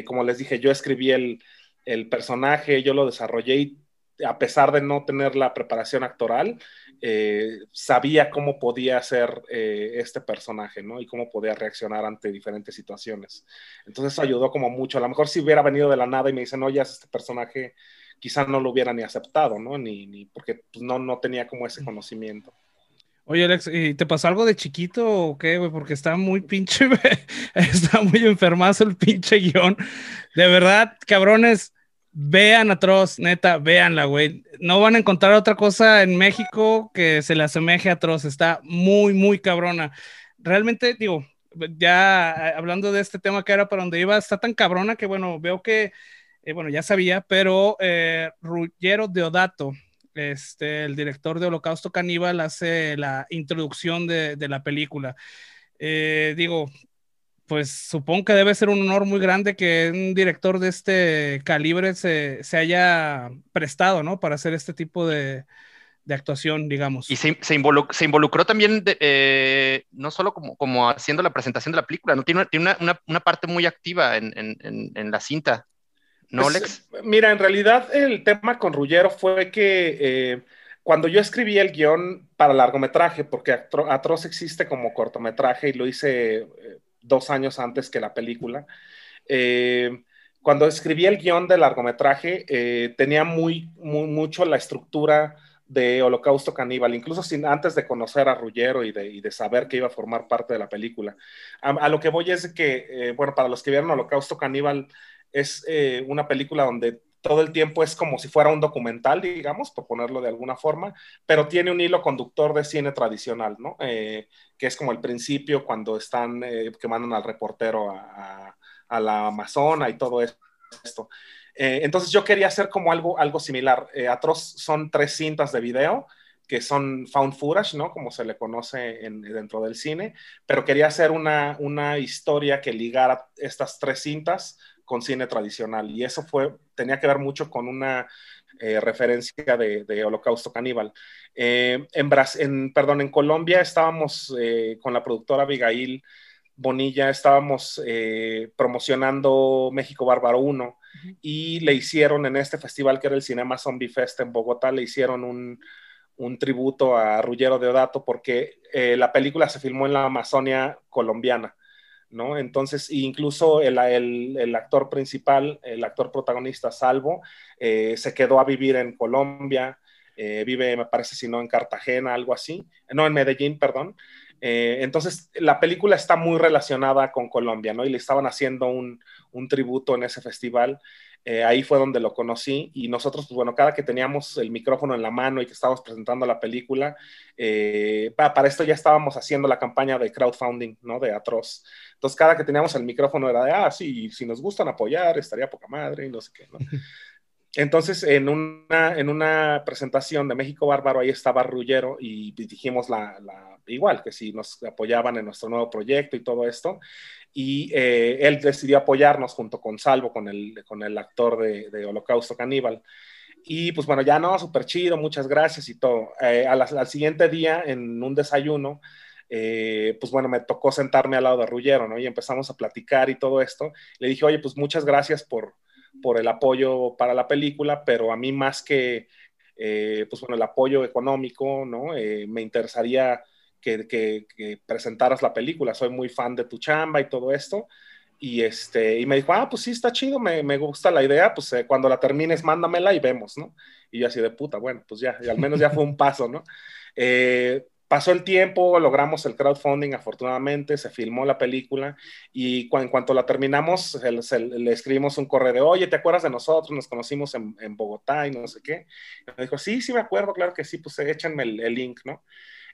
como les dije, yo escribí el, el personaje, yo lo desarrollé y a pesar de no tener la preparación actoral, eh, sabía cómo podía ser eh, este personaje, ¿no? Y cómo podía reaccionar ante diferentes situaciones. Entonces ayudó como mucho. A lo mejor si hubiera venido de la nada y me dicen, oye, este personaje, quizás no lo hubiera ni aceptado, ¿no? Ni, ni porque pues, no, no tenía como ese conocimiento. Oye, Alex, ¿y te pasó algo de chiquito o qué, güey? Porque está muy pinche, [LAUGHS] está muy enfermazo el pinche guion. De verdad, cabrones, Vean Atroz, neta, véanla, güey. No van a encontrar otra cosa en México que se le asemeje a Atroz. Está muy, muy cabrona. Realmente, digo, ya eh, hablando de este tema que era para donde iba, está tan cabrona que, bueno, veo que, eh, bueno, ya sabía, pero eh, Ruggiero Deodato, este, el director de Holocausto Caníbal, hace la introducción de, de la película. Eh, digo, pues supongo que debe ser un honor muy grande que un director de este calibre se, haya prestado, ¿no? Para hacer este tipo de, actuación, digamos. Y se, se, involucró, también, eh, no solo como, como, haciendo la presentación de la película, ¿no? Tiene, tiene una, parte muy activa en, la cinta, ¿no, pues? Mira, en realidad el tema con Rullero fue que eh, cuando yo escribí el guion para largometraje, porque Atroz existe como cortometraje y lo hice eh, dos años antes que la película. Eh, cuando escribí el guion del largometraje, tenía muy, muy, mucho la estructura de Holocausto Caníbal, incluso sin, antes de conocer a Rullero y de, saber que iba a formar parte de la película. A, lo que voy es que, eh, bueno, para los que vieron Holocausto Caníbal, es una película donde todo el tiempo es como si fuera un documental, digamos, por ponerlo de alguna forma, pero tiene un hilo conductor de cine tradicional, ¿no? Eh, que es como el principio cuando están, eh, que mandan al reportero a, la Amazona y todo esto. Eh, entonces yo quería hacer como algo, algo similar. Atroz son tres cintas de video que son found footage, ¿no? Como se le conoce dentro del cine, pero quería hacer una, una historia que ligara estas tres cintas con cine tradicional. Y eso fue, tenía que ver mucho con una eh, referencia de, Holocausto Caníbal. Eh, en, en, perdón, en Colombia estábamos eh, con la productora Abigail Bonilla, estábamos promocionando México Bárbaro 1 y le hicieron en este festival que era el Cinema Zombie Fest en Bogotá, le hicieron un, un tributo a Ruggero Deodato porque la película se filmó en la Amazonia colombiana. ¿No? Entonces, incluso el, actor principal, el actor protagonista, Salvo, eh, se quedó a vivir en Colombia, eh, vive, me parece, si no, en Cartagena, algo así, no, en Medellín, perdón. Eh, entonces, la película está muy relacionada con Colombia, ¿no? Y le estaban haciendo un, un tributo en ese festival. Eh, ahí fue donde lo conocí y nosotros, pues bueno, cada que teníamos el micrófono en la mano y que estábamos presentando la película, eh, para, esto ya estábamos haciendo la campaña de crowdfunding, ¿no? De Atroz. Entonces, cada que teníamos el micrófono era de, ah, sí, si nos gustan apoyar, estaría poca madre y no sé qué, ¿no? [LAUGHS] Entonces, en una, en una presentación de México Bárbaro, ahí estaba Rullero y dijimos la, igual, que si nos apoyaban en nuestro nuevo proyecto y todo esto y eh, él decidió apoyarnos junto con Salvo, con el, con el actor de, Holocausto Caníbal. Y pues bueno, ya no, súper chido, muchas gracias y todo. Eh, al siguiente día, en un desayuno, eh, pues bueno, me tocó sentarme al lado de Rullero, ¿no? Y empezamos a platicar y todo esto. Le dije, oye, pues muchas gracias por, por el apoyo para la película, pero a mí más que, eh, pues bueno, el apoyo económico, ¿no? Eh, me interesaría que, que, presentaras la película. Soy muy fan de tu chamba y todo esto. Y, este, y me dijo, ah, pues sí, está chido, me, me gusta la idea, pues cuando la termines, mándamela y vemos, ¿no? Y yo así de puta, bueno, pues ya, y al menos ya fue un paso, ¿no? Pasó el tiempo, logramos el crowdfunding, afortunadamente, se filmó la película y en cuanto la terminamos, le escribimos un correo de, oye, ¿te acuerdas de nosotros? Nos conocimos en, Bogotá y no sé qué. me dijo, sí, sí me acuerdo, claro que sí, pues échenme el, link, ¿no?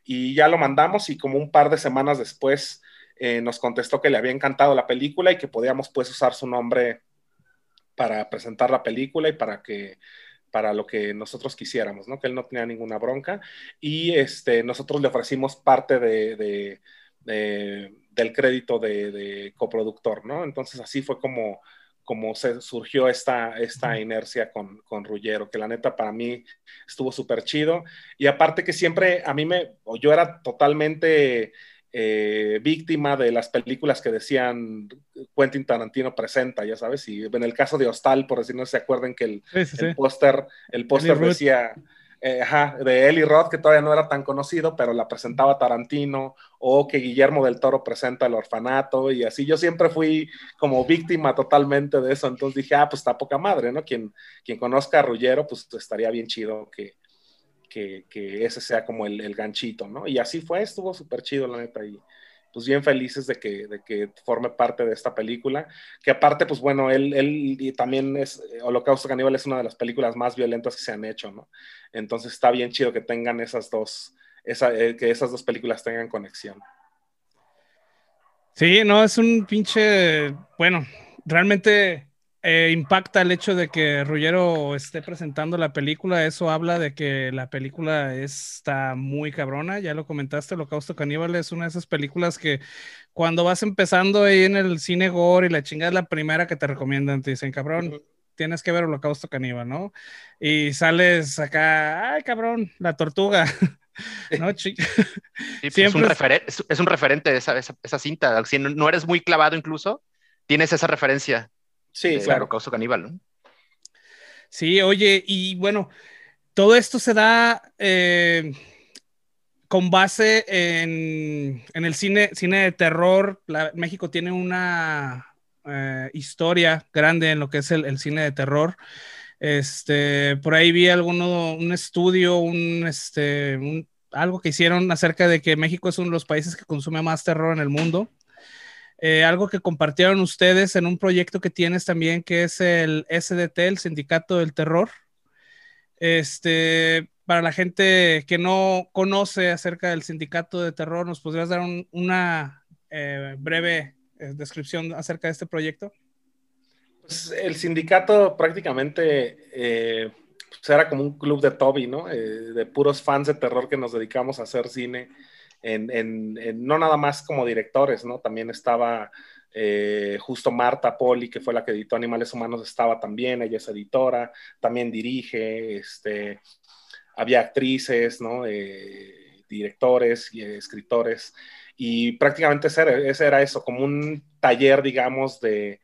Y ya lo mandamos y como un par de semanas después eh, nos contestó que le había encantado la película y que podíamos pues usar su nombre para presentar la película y para que para lo que nosotros quisiéramos, ¿no? Que él no tenía ninguna bronca y este, nosotros le ofrecimos parte de, del crédito de, coproductor, ¿no? Entonces así fue como, como se surgió esta, esta inercia con, con Rullero, que la neta para mí estuvo súper chido y aparte que siempre a mí me, yo era totalmente eh, víctima de las películas que decían Quentin Tarantino presenta, ya sabes, y en el caso de Hostal, por decir no se acuerden que el, el póster el póster decía eh, de Eli Roth, que todavía no era tan conocido, pero la presentaba Tarantino, o que Guillermo del Toro presenta El Orfanato, y así. Yo siempre fui como víctima totalmente de eso, entonces dije, ah, pues está poca madre, ¿no? Quien, quien conozca a Rullero, pues estaría bien chido que, que, ese sea como el, ganchito, ¿no? Y así fue, estuvo súper chido, la neta, y pues bien felices de que, de que forme parte de esta película, que aparte, pues bueno, él, él también es, Holocausto Caníbal es una de las películas más violentas que se han hecho, ¿no? Entonces está bien chido que tengan esas dos, esa, eh, que esas dos películas tengan conexión. Sí, no, es un pinche, bueno, realmente eh, impacta el hecho de que Rullero esté presentando la película. Eso habla de que la película está muy cabrona. Ya lo comentaste, Holocausto Caníbal es una de esas películas que cuando vas empezando ahí en el cine gore y la chingada es la primera que te recomiendan. Te dicen, cabrón, tienes que ver Holocausto Caníbal, ¿no? Y sales acá, ay, cabrón, la tortuga. [LAUGHS] ¿No? [LAUGHS] Pues es, un es, un referente de esa, esa, cinta. Si no eres muy clavado incluso, tienes esa referencia. Sí, claro. Causa caníbal, ¿no? Sí, oye, y bueno, todo esto se da eh, con base en, el cine, cine de terror. México tiene una eh, historia grande en lo que es el, cine de terror. Este, por ahí vi alguno, un estudio, un, este, algo que hicieron acerca de que México es uno de los países que consume más terror en el mundo. Eh, algo que compartieron ustedes en un proyecto que tienes también, que es el SDT, el Sindicato del Terror. Este, para la gente que no conoce acerca del Sindicato de Terror, ¿nos podrías dar una eh, breve eh, descripción acerca de este proyecto? Pues el sindicato prácticamente pues era como un club de Toby, ¿no? de puros fans de terror que nos dedicamos a hacer cine en, no nada más como directores, ¿no? También estaba eh, justo Marta Poli, que fue la que editó Animales Humanos, estaba también, ella es editora, también dirige, este, había actrices, ¿no? Eh, directores y escritores, y prácticamente ese era, eso, como un taller, digamos, de,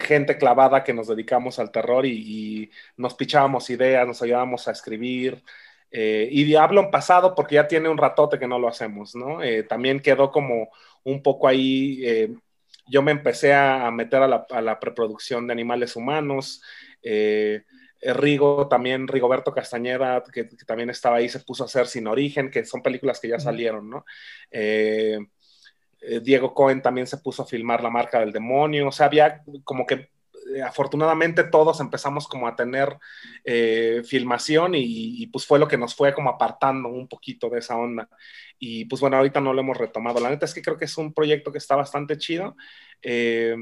gente clavada que nos dedicamos al terror y, y, nos pichábamos ideas, nos ayudábamos a escribir, eh, y Diablo en pasado, porque ya tiene un ratote que no lo hacemos, ¿no? Eh, también quedó como un poco ahí, eh, yo me empecé a, meter a la, preproducción de animales humanos. Rigo, también Rigoberto Castañeda, que, también estaba ahí, se puso a hacer Sin Origen, que son películas que ya salieron, ¿no? Diego Cohen también se puso a filmar La Marca del Demonio, o sea, había como que eh, afortunadamente todos empezamos como a tener eh, filmación y, pues fue lo que nos fue como apartando un poquito de esa onda. Y pues bueno, ahorita no lo hemos retomado. La neta es que creo que es un proyecto que está bastante chido. Eh,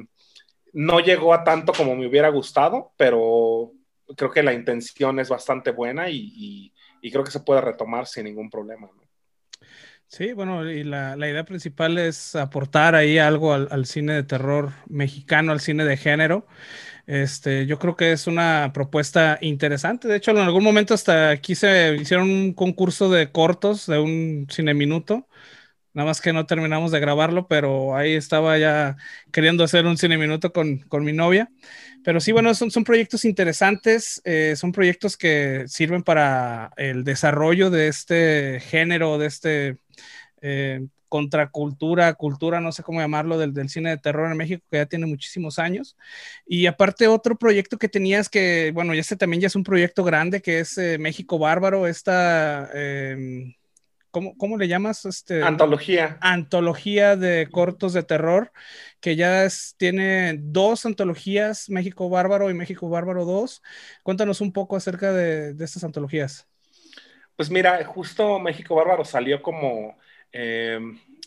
no llegó a tanto como me hubiera gustado, pero creo que la intención es bastante buena y, creo que se puede retomar sin ningún problema. Sí, bueno, y la, idea principal es aportar ahí algo al, cine de terror mexicano, al cine de género. Este, yo creo que es una propuesta interesante. De hecho, en algún momento hasta aquí se hicieron un concurso de cortos de un cine minuto. Nada más que no terminamos de grabarlo, pero ahí estaba ya queriendo hacer un cine minuto con, con mi novia. Pero sí, bueno, son, son proyectos interesantes, eh, son proyectos que sirven para el desarrollo de este género, de este eh, contracultura, cultura, no sé cómo llamarlo, del, del, cine de terror en México, que ya tiene muchísimos años. Y aparte otro proyecto que tenías que, bueno, ya este también ya es un proyecto grande, que es eh, México Bárbaro, esta... Eh, ¿Cómo, ¿cómo, le llamas? Este, antología. Antología de cortos de terror, que ya es, tiene dos antologías, México Bárbaro y México Bárbaro 2. Cuéntanos un poco acerca de, de estas antologías. Pues mira, justo México Bárbaro salió como eh,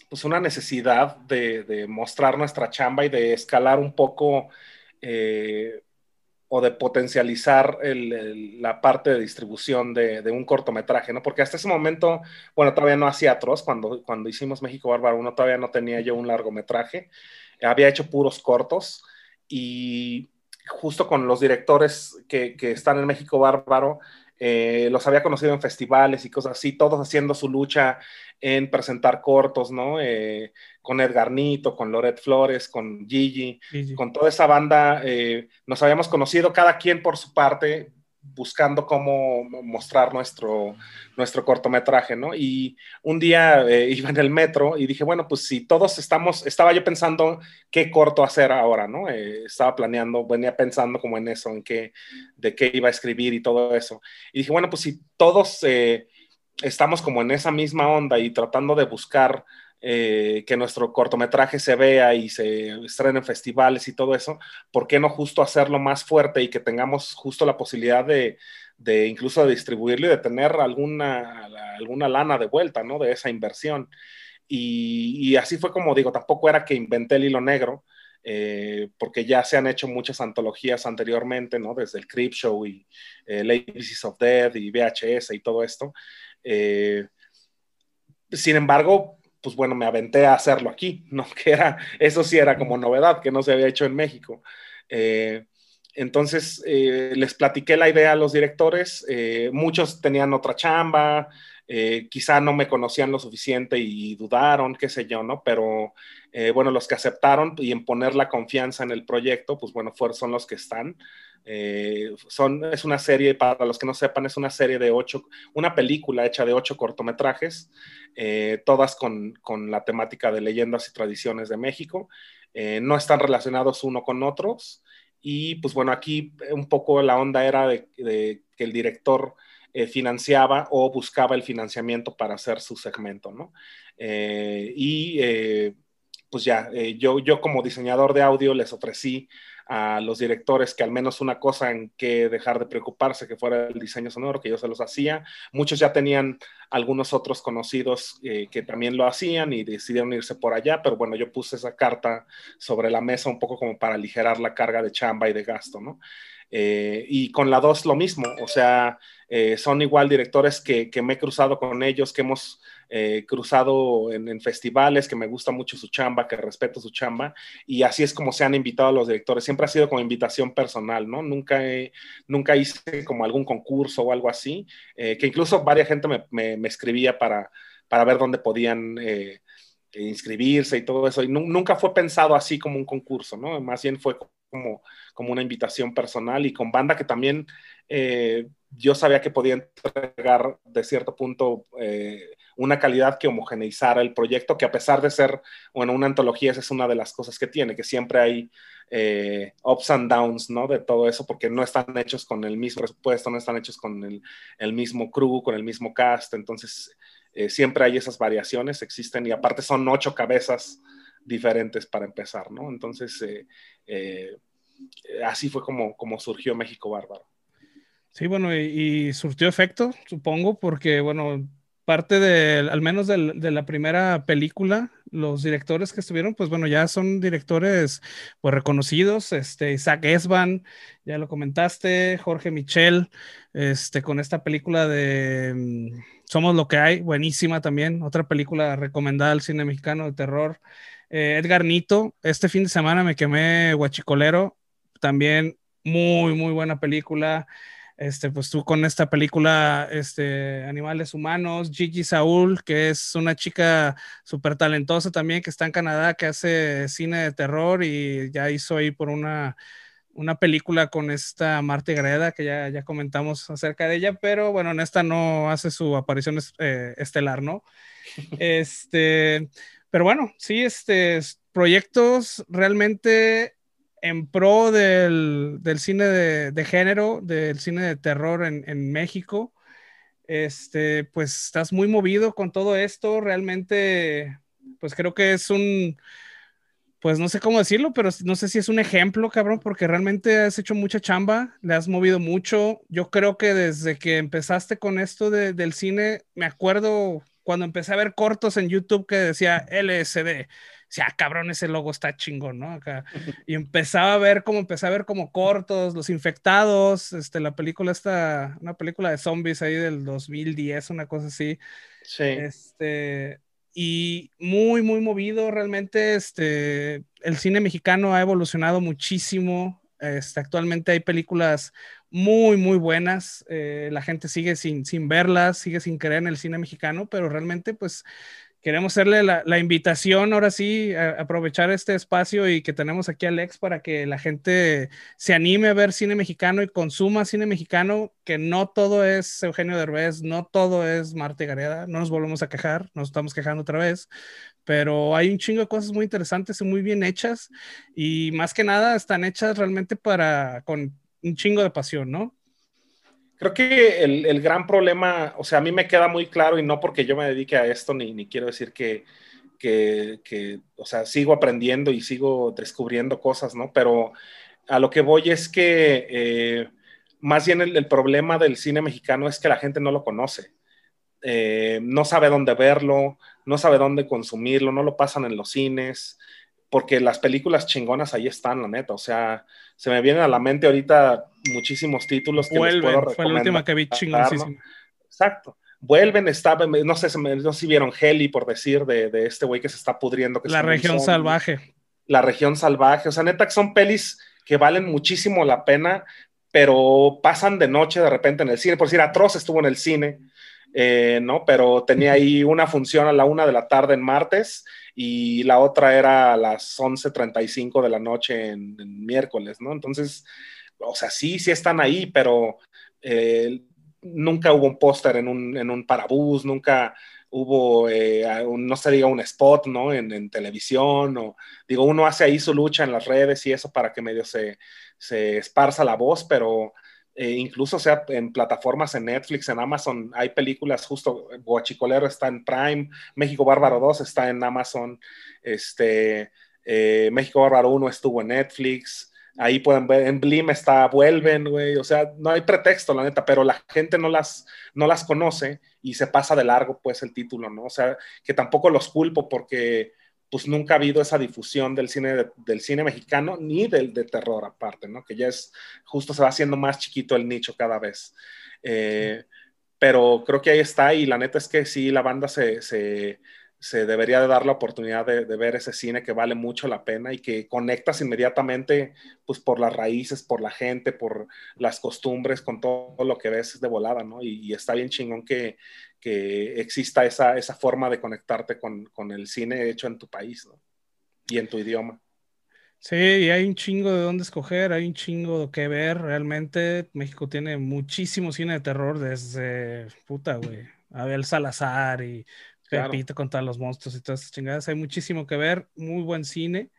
pues una necesidad de, mostrar nuestra chamba y de escalar un poco eh, o de potencializar la parte de distribución de, un cortometraje, ¿no? Porque hasta ese momento, bueno, todavía no hacía atroz, cuando, cuando hicimos México Bárbaro 1 todavía no tenía yo un largometraje, había hecho puros cortos y justo con los directores que están en México Bárbaro, eh, los había conocido en festivales y cosas así, todos haciendo su lucha en presentar cortos, ¿no? Eh, con Edgar Nito, con Loret Flores, con Gigi, Gigi. con toda esa banda, eh, nos habíamos conocido cada quien por su parte, buscando cómo mostrar nuestro, nuestro cortometraje, ¿no? Y un día eh, [LAUGHS] iba en el metro y dije, bueno, pues si todos estamos, estaba yo pensando qué corto hacer ahora, ¿no? Eh, estaba planeando, venía pensando como en eso, en qué, de qué iba a escribir y todo eso. Y dije, bueno, pues si todos eh, estamos como en esa misma onda y tratando de buscar eh, que nuestro cortometraje se vea y se estrene en festivales y todo eso, ¿por qué no justo hacerlo más fuerte y que tengamos justo la posibilidad de, de incluso distribuirlo y de tener alguna, alguna lana de vuelta, ¿no? De esa inversión. Y, así fue como digo, tampoco era que inventé el hilo negro, eh, porque ya se han hecho muchas antologías anteriormente, ¿no? Desde el Crip Show y eh, Late Pieces of Death y VHS y todo esto. Eh, sin embargo, pues bueno, me aventé a hacerlo aquí, [LAUGHS] ¿no? Que era, eso sí era como novedad, que no se había hecho en México. Eh, entonces, eh, les platiqué la idea a los directores, eh, muchos tenían otra chamba, quizá no me conocían lo suficiente y dudaron, qué sé yo, ¿no? Pero bueno, los que aceptaron y en poner la confianza en el proyecto, pues bueno, fueron, son los que están. Eh, son, es una serie, para los que no sepan, es una serie de ocho, una película hecha de ocho cortometrajes, eh, todas con, con, la temática de leyendas y tradiciones de México. Eh, no están relacionados uno con otros. Y pues bueno, aquí un poco la onda era de, de que el director eh, financiaba o buscaba el financiamiento para hacer su segmento, ¿no? Eh, y eh, pues ya, yo, yo como diseñador de audio les ofrecí a los directores que al menos una cosa en que dejar de preocuparse, que fuera el diseño sonoro, que yo se los hacía. Muchos ya tenían algunos otros conocidos eh, que también lo hacían y decidieron irse por allá, pero bueno, yo puse esa carta sobre la mesa un poco como para aligerar la carga de chamba y de gasto, ¿no? Eh, y con la 2 lo mismo, o sea, eh, son igual directores que, que, me he cruzado con ellos, que hemos eh, cruzado en, festivales, que me gusta mucho su chamba, que respeto su chamba, y así es como se han invitado a los directores. Siempre ha sido como invitación personal, ¿no? Nunca, he, nunca hice como algún concurso o algo así, que incluso varias gente me, me, me, escribía para, para ver dónde podían inscribirse y todo eso, y nunca fue pensado así como un concurso, ¿no? Más bien fue como, como una invitación personal y con banda que también eh, yo sabía que podía entregar de cierto punto eh, una calidad que homogeneizara el proyecto, que a pesar de ser, bueno, una antología, esa es una de las cosas que tiene, que siempre hay eh, ups and downs, ¿no? De todo eso, porque no están hechos con el mismo presupuesto, no están hechos con el, el mismo crew, con el mismo cast, entonces siempre hay esas variaciones, existen y aparte son ocho cabezas diferentes para empezar, ¿no? Entonces, así fue como, como surgió México Bárbaro. Sí, bueno, y, y, surtió efecto, supongo, porque, bueno, parte de, al menos de, la primera película, los directores que estuvieron, pues bueno, ya son directores pues reconocidos, este, Isaac Esban, ya lo comentaste, Jorge Michel, este, con esta película de um, Somos lo que hay, buenísima también, otra película recomendada al cine mexicano de terror. Eh, Edgar Nito, este fin de semana me quemé Guachicolero, también muy, muy buena película. Este, pues tú con esta película, este, Animales Humanos, Gigi Saúl, que es una chica súper talentosa también, que está en Canadá, que hace cine de terror y ya hizo ahí por una, una película con esta Marta Greda, que ya, ya comentamos acerca de ella, pero bueno, en esta no hace su aparición eh, estelar, ¿no? [LAUGHS] Este, pero bueno, sí, este, proyectos realmente en pro del, cine de, género, del cine de terror en, México. Este, pues estás muy movido con todo esto. Realmente, pues creo que es un, pues no sé cómo decirlo, pero no sé si es un ejemplo, cabrón, porque realmente has hecho mucha chamba, le has movido mucho. Yo creo que desde que empezaste con esto del cine, me acuerdo cuando empecé a ver cortos en YouTube que decía LSD decía, ah, cabrón, ese logo está chingón, ¿no? Acá. [LAUGHS] Y empezaba a ver como, empecé a ver como cortos, los infectados, este, la película esta, una película de zombies ahí del 2010, una cosa así. Sí. Este, y muy, muy movido realmente, este, el cine mexicano ha evolucionado muchísimo. Este, actualmente hay películas muy, muy buenas. Eh, la gente sigue sin, sin verlas, sigue sin creer en el cine mexicano, pero realmente, pues, queremos hacerle la, invitación ahora sí, aprovechar este espacio y que tenemos aquí a Alex para que la gente se anime a ver cine mexicano y consuma cine mexicano, que no todo es Eugenio Derbez, no todo es Marte Gareda, no nos volvemos a quejar, nos estamos quejando otra vez, pero hay un chingo de cosas muy interesantes y muy bien hechas y más que nada están hechas realmente para con un chingo de pasión, ¿no? Creo que el, gran problema, o sea, a mí me queda muy claro y no porque yo me dedique a esto, ni, ni quiero decir que, que, o sea, sigo aprendiendo y sigo descubriendo cosas, ¿no? Pero a lo que voy es que eh, más bien el, problema del cine mexicano es que la gente no lo conoce. Eh, no sabe dónde verlo, no sabe dónde consumirlo, no lo pasan en los cines porque las películas chingonas ahí están, la neta. O sea, se me vienen a la mente ahorita muchísimos títulos que les puedo recomendar. Fue la última que vi chingonísima. Exacto. Vuelven, estaba, no sé, no sé si vieron Heli, por decir, de, de este güey que se está pudriendo. Que la región salvaje. La región salvaje. O sea, neta que son pelis que valen muchísimo la pena, pero pasan de noche de repente en el cine. Por decir, Atroz estuvo en el cine, eh, ¿no? Pero tenía ahí una función a la una de la tarde en martes y la otra era a las 11.35 de la noche en, miércoles, ¿no? Entonces, o sea, sí, sí están ahí, pero eh, nunca hubo un póster en un, en un parabús, nunca hubo, eh, no se un spot, ¿no? En, televisión, o digo, uno hace ahí su lucha en las redes y eso para que medio se, se esparza la voz, pero eh, incluso sea en plataformas en Netflix, en Amazon, hay películas justo, Guachicolero está en Prime, México Bárbaro 2 está en Amazon, este, eh, México Bárbaro 1 estuvo en Netflix, ahí pueden ver, en Blim está, vuelven, güey, o sea, no hay pretexto, la neta, pero la gente no las, no las conoce y se pasa de largo, pues, el título, ¿no? O sea, que tampoco los culpo porque pues nunca ha habido esa difusión del cine, del cine mexicano ni del de terror aparte, ¿no? Que ya es, justo se va haciendo más chiquito el nicho cada vez. Eh, pero creo que ahí está y la neta es que sí, la banda se, se debería de dar la oportunidad de, ver ese cine que vale mucho la pena y que conectas inmediatamente pues por las raíces, por la gente, por las costumbres, con todo lo que ves de volada, ¿no? Y, está bien chingón que, que exista esa, esa, forma de conectarte con, con, el cine hecho en tu país, ¿no? Y en tu idioma. Sí, y hay un chingo de dónde escoger, hay un chingo que ver. Realmente México tiene muchísimo cine de terror desde, puta, güey, Abel Salazar y Pepito contra los monstruos y todas esas chingadas. Hay muchísimo que ver, muy buen cine.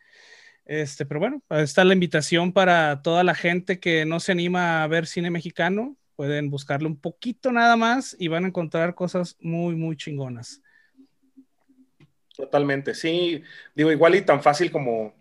Este, pero bueno, está la invitación para toda la gente que no se anima a ver cine mexicano. Pueden buscarle un poquito nada más y van a encontrar cosas muy, muy chingonas. Totalmente, sí. Digo, igual y tan fácil como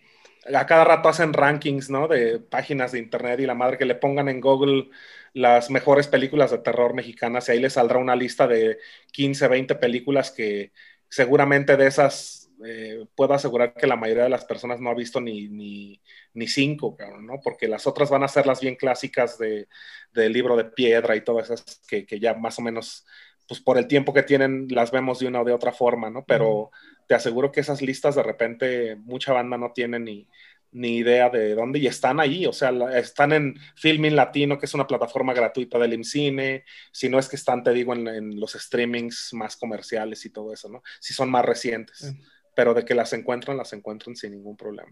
a cada rato hacen rankings, ¿no? De páginas de internet y la madre que le pongan en Google las mejores películas de terror mexicanas y ahí les saldrá una lista de 15, 20 películas que seguramente de esas eh, puedo asegurar que la mayoría de las personas no ha visto ni, ni, ni cinco, ¿no? Porque las otras van a ser las bien clásicas de, del libro de piedra y todas esas que, que, ya más o menos, pues por el tiempo que tienen, las vemos de una o de otra forma, ¿no? Pero te aseguro que esas listas de repente mucha banda no tiene ni, ni idea de dónde, y están ahí, o sea, están en Filming Latino, que es una plataforma gratuita del IMCINE, si no es que están, te digo, en, los streamings más comerciales y todo eso, ¿no? Si son más recientes, pero de que las encuentran, las encuentran sin ningún problema.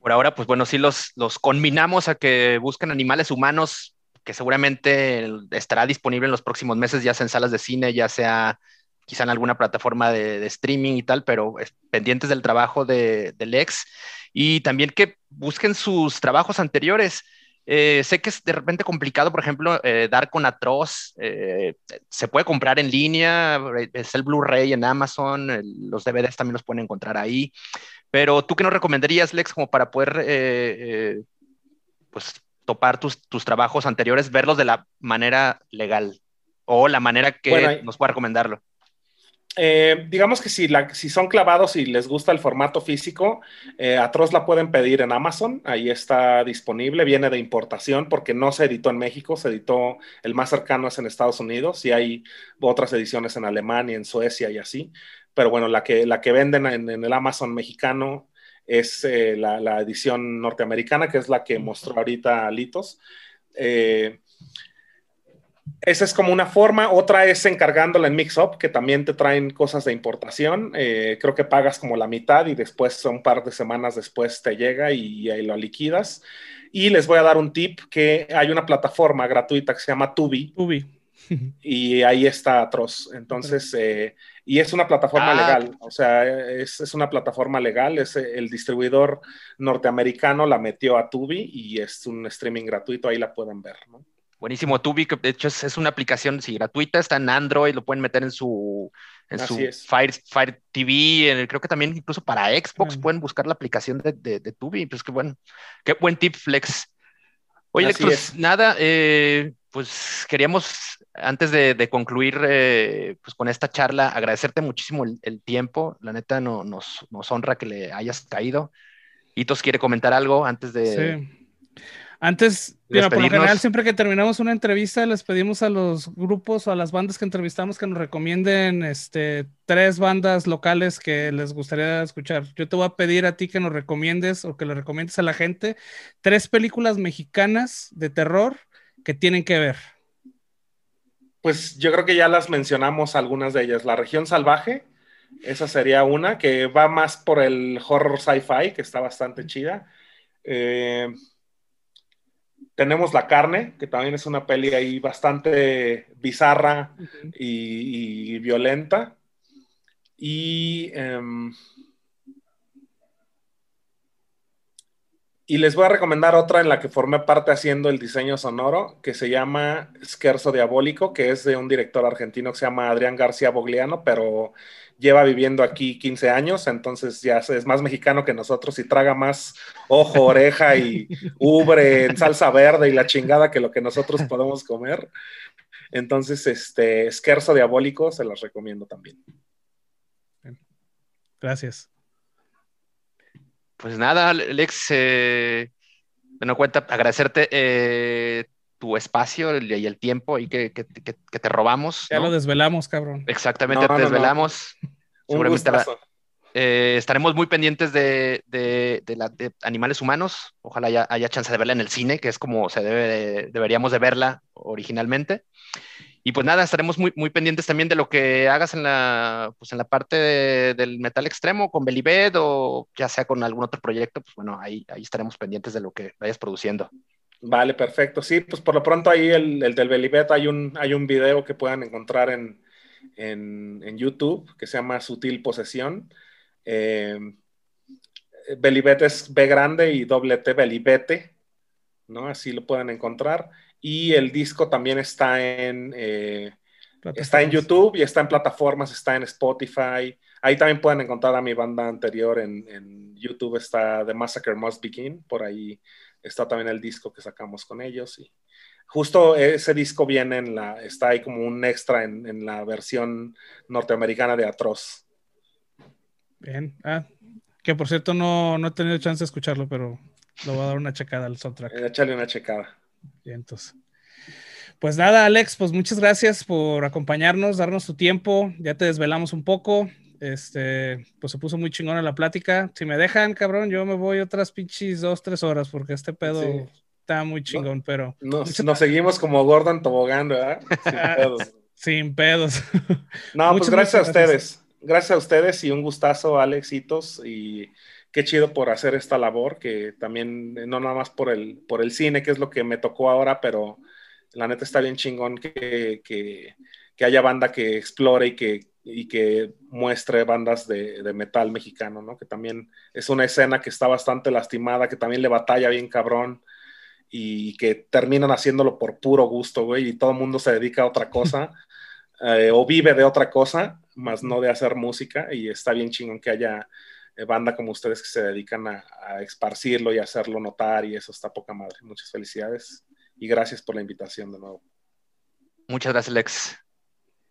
Por ahora, pues bueno, sí los, los combinamos a que busquen animales humanos, que seguramente estará disponible en los próximos meses, ya sea en salas de cine, ya sea quizá en alguna plataforma de, streaming y tal, pero pendientes del trabajo de, del ex y también que busquen sus trabajos anteriores. Eh, sé que es de repente complicado, por ejemplo, eh, dar con Atroz. Eh, se puede comprar en línea, es el Blu-ray en Amazon, los DVDs también los pueden encontrar ahí. Pero tú qué nos recomendarías, Lex, como para poder pues, topar tus, tus, trabajos anteriores, verlos de la manera legal o la manera que nos pueda recomendarlo? Eh, digamos que si, si, son clavados y les gusta el formato físico, eh, Atroz la pueden pedir en Amazon, ahí está disponible, viene de importación porque no se editó en México, se editó, el más cercano es en Estados Unidos y hay otras ediciones en Alemania, en Suecia y así, pero bueno, la que, la que venden en, el Amazon mexicano es eh, la, la, edición norteamericana, que es la que mostró ahorita Litos. Esa es como una forma. Otra es encargándola en Mixup, que también te traen cosas de importación. Eh, creo que pagas como la mitad y después, un par de semanas después, te llega y, ahí lo liquidas. Y les voy a dar un tip que hay una plataforma gratuita que se llama Tubi. Tubi. [LAUGHS] y ahí está Atroz. Entonces, eh, y es una plataforma ah, legal. O sea, es, es, una plataforma legal. Es el distribuidor norteamericano la metió a Tubi y es un streaming gratuito. Ahí la pueden ver, ¿no? Buenísimo, Tubi, que de hecho es, una aplicación sí, gratuita, está en Android, lo pueden meter en su, en su Fire, Fire, TV, creo que también incluso para Xbox pueden buscar la aplicación de, de, Tubi, pues qué bueno, qué buen tip, Flex. Oye, pues nada, eh, pues queríamos, antes de, concluir eh, pues con esta charla, agradecerte muchísimo el, tiempo, la neta no, nos, nos, honra que le hayas caído. Hitos quiere comentar algo antes de... Sí. Antes, mira, por lo general, siempre que terminamos una entrevista, les pedimos a los grupos o a las bandas que entrevistamos que nos recomienden este, tres bandas locales que les gustaría escuchar. Yo te voy a pedir a ti que nos recomiendes o que le recomiendes a la gente tres películas mexicanas de terror que tienen que ver. Pues yo creo que ya las mencionamos algunas de ellas. La región salvaje, esa sería una, que va más por el horror sci-fi, que está bastante chida. Eh, tenemos La Carne, que también es una peli ahí bastante bizarra y, violenta. Y, em, y les voy a recomendar otra en la que formé parte haciendo el diseño sonoro, que se llama Scherzo Diabólico, que es de un director argentino que se llama Adrián García Bogliano, pero lleva viviendo aquí 15 años, entonces ya es más mexicano que nosotros y traga más ojo, oreja y ubre en salsa verde y la chingada que lo que nosotros podemos comer. Entonces, este, Esquerzo Diabólico se los recomiendo también. Gracias. Pues nada, Alex, eh, bueno, cuenta, agradecerte eh, tu espacio y el tiempo y que, que, te robamos. Ya lo desvelamos, cabrón. Exactamente, te desvelamos. Eh, estaremos muy pendientes de, de, la, de, animales humanos. Ojalá haya, haya, chance de verla en el cine, que es como se debe, deberíamos de verla originalmente. Y pues nada, estaremos muy, muy pendientes también de lo que hagas en la, pues en la parte del metal extremo con Belibet o ya sea con algún otro proyecto. Pues bueno, ahí, ahí estaremos pendientes de lo que vayas produciendo. Vale, perfecto. Sí, pues por lo pronto ahí el, el del Belibet hay un, hay un video que puedan encontrar en, en, YouTube que se llama Sutil Posesión. Eh, Belibet es B grande y doble T Belibete, ¿no? Así lo pueden encontrar. Y el disco también está en, eh, está en YouTube y está en plataformas, está en Spotify. Ahí también pueden encontrar a mi banda anterior en, en YouTube, está The Massacre Must Begin, por ahí está también el disco que sacamos con ellos y justo ese disco viene en la, está ahí como un extra en, la versión norteamericana de Atroz. Bien, ah, que por cierto no, no he tenido chance de escucharlo, pero lo voy a dar una checada al soundtrack. Eh, échale una checada. Bien, entonces. Pues nada, Alex, pues muchas gracias por acompañarnos, darnos tu tiempo. Ya te desvelamos un poco. Este, pues se puso muy chingona la plática. Si me dejan, cabrón, yo me voy otras pinches dos, tres horas porque este pedo está muy chingón, pero. Nos, nos seguimos como Gordon Tobogán, ¿verdad? [LAUGHS] Sin pedos. Sin pedos. no, pues gracias a ustedes. Gracias a ustedes y un gustazo, Alexitos. Y qué chido por hacer esta labor, que también, no nada más por el, por el cine, que es lo que me tocó ahora, pero la neta está bien chingón que, que, que haya banda que explore y que, y que muestre bandas de, de, metal mexicano, ¿no? Que también es una escena que está bastante lastimada, que también le batalla bien cabrón y que terminan haciéndolo por puro gusto, güey, y todo el mundo se dedica a otra [LAUGHS] cosa eh, o vive de otra cosa, más no de hacer música, y está bien chingón que haya eh, banda como ustedes que se dedican a, a esparcirlo y hacerlo notar, y eso está poca madre. Muchas felicidades y gracias por la invitación de nuevo. Muchas gracias, Lex.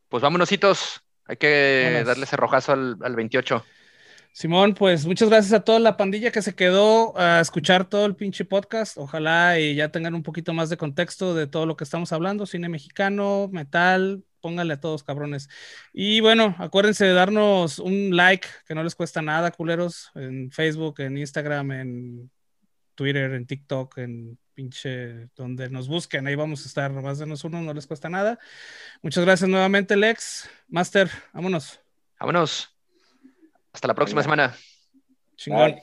Pues vámonos, Hay que darle ese rojazo al, al 28. Simón, pues muchas gracias a toda la pandilla que se quedó a escuchar todo el pinche podcast. Ojalá y ya tengan un poquito más de contexto de todo lo que estamos hablando, cine mexicano, metal, pónganle a todos cabrones. Y bueno, acuérdense de darnos un like, que no les cuesta nada, culeros, en Facebook, en Instagram, en Twitter, en TikTok, en pinche, donde nos busquen, ahí vamos a estar, nomás denos uno, no les cuesta nada. Muchas gracias nuevamente, Lex. Master, vámonos. Vámonos. Hasta la próxima semana. Chingón.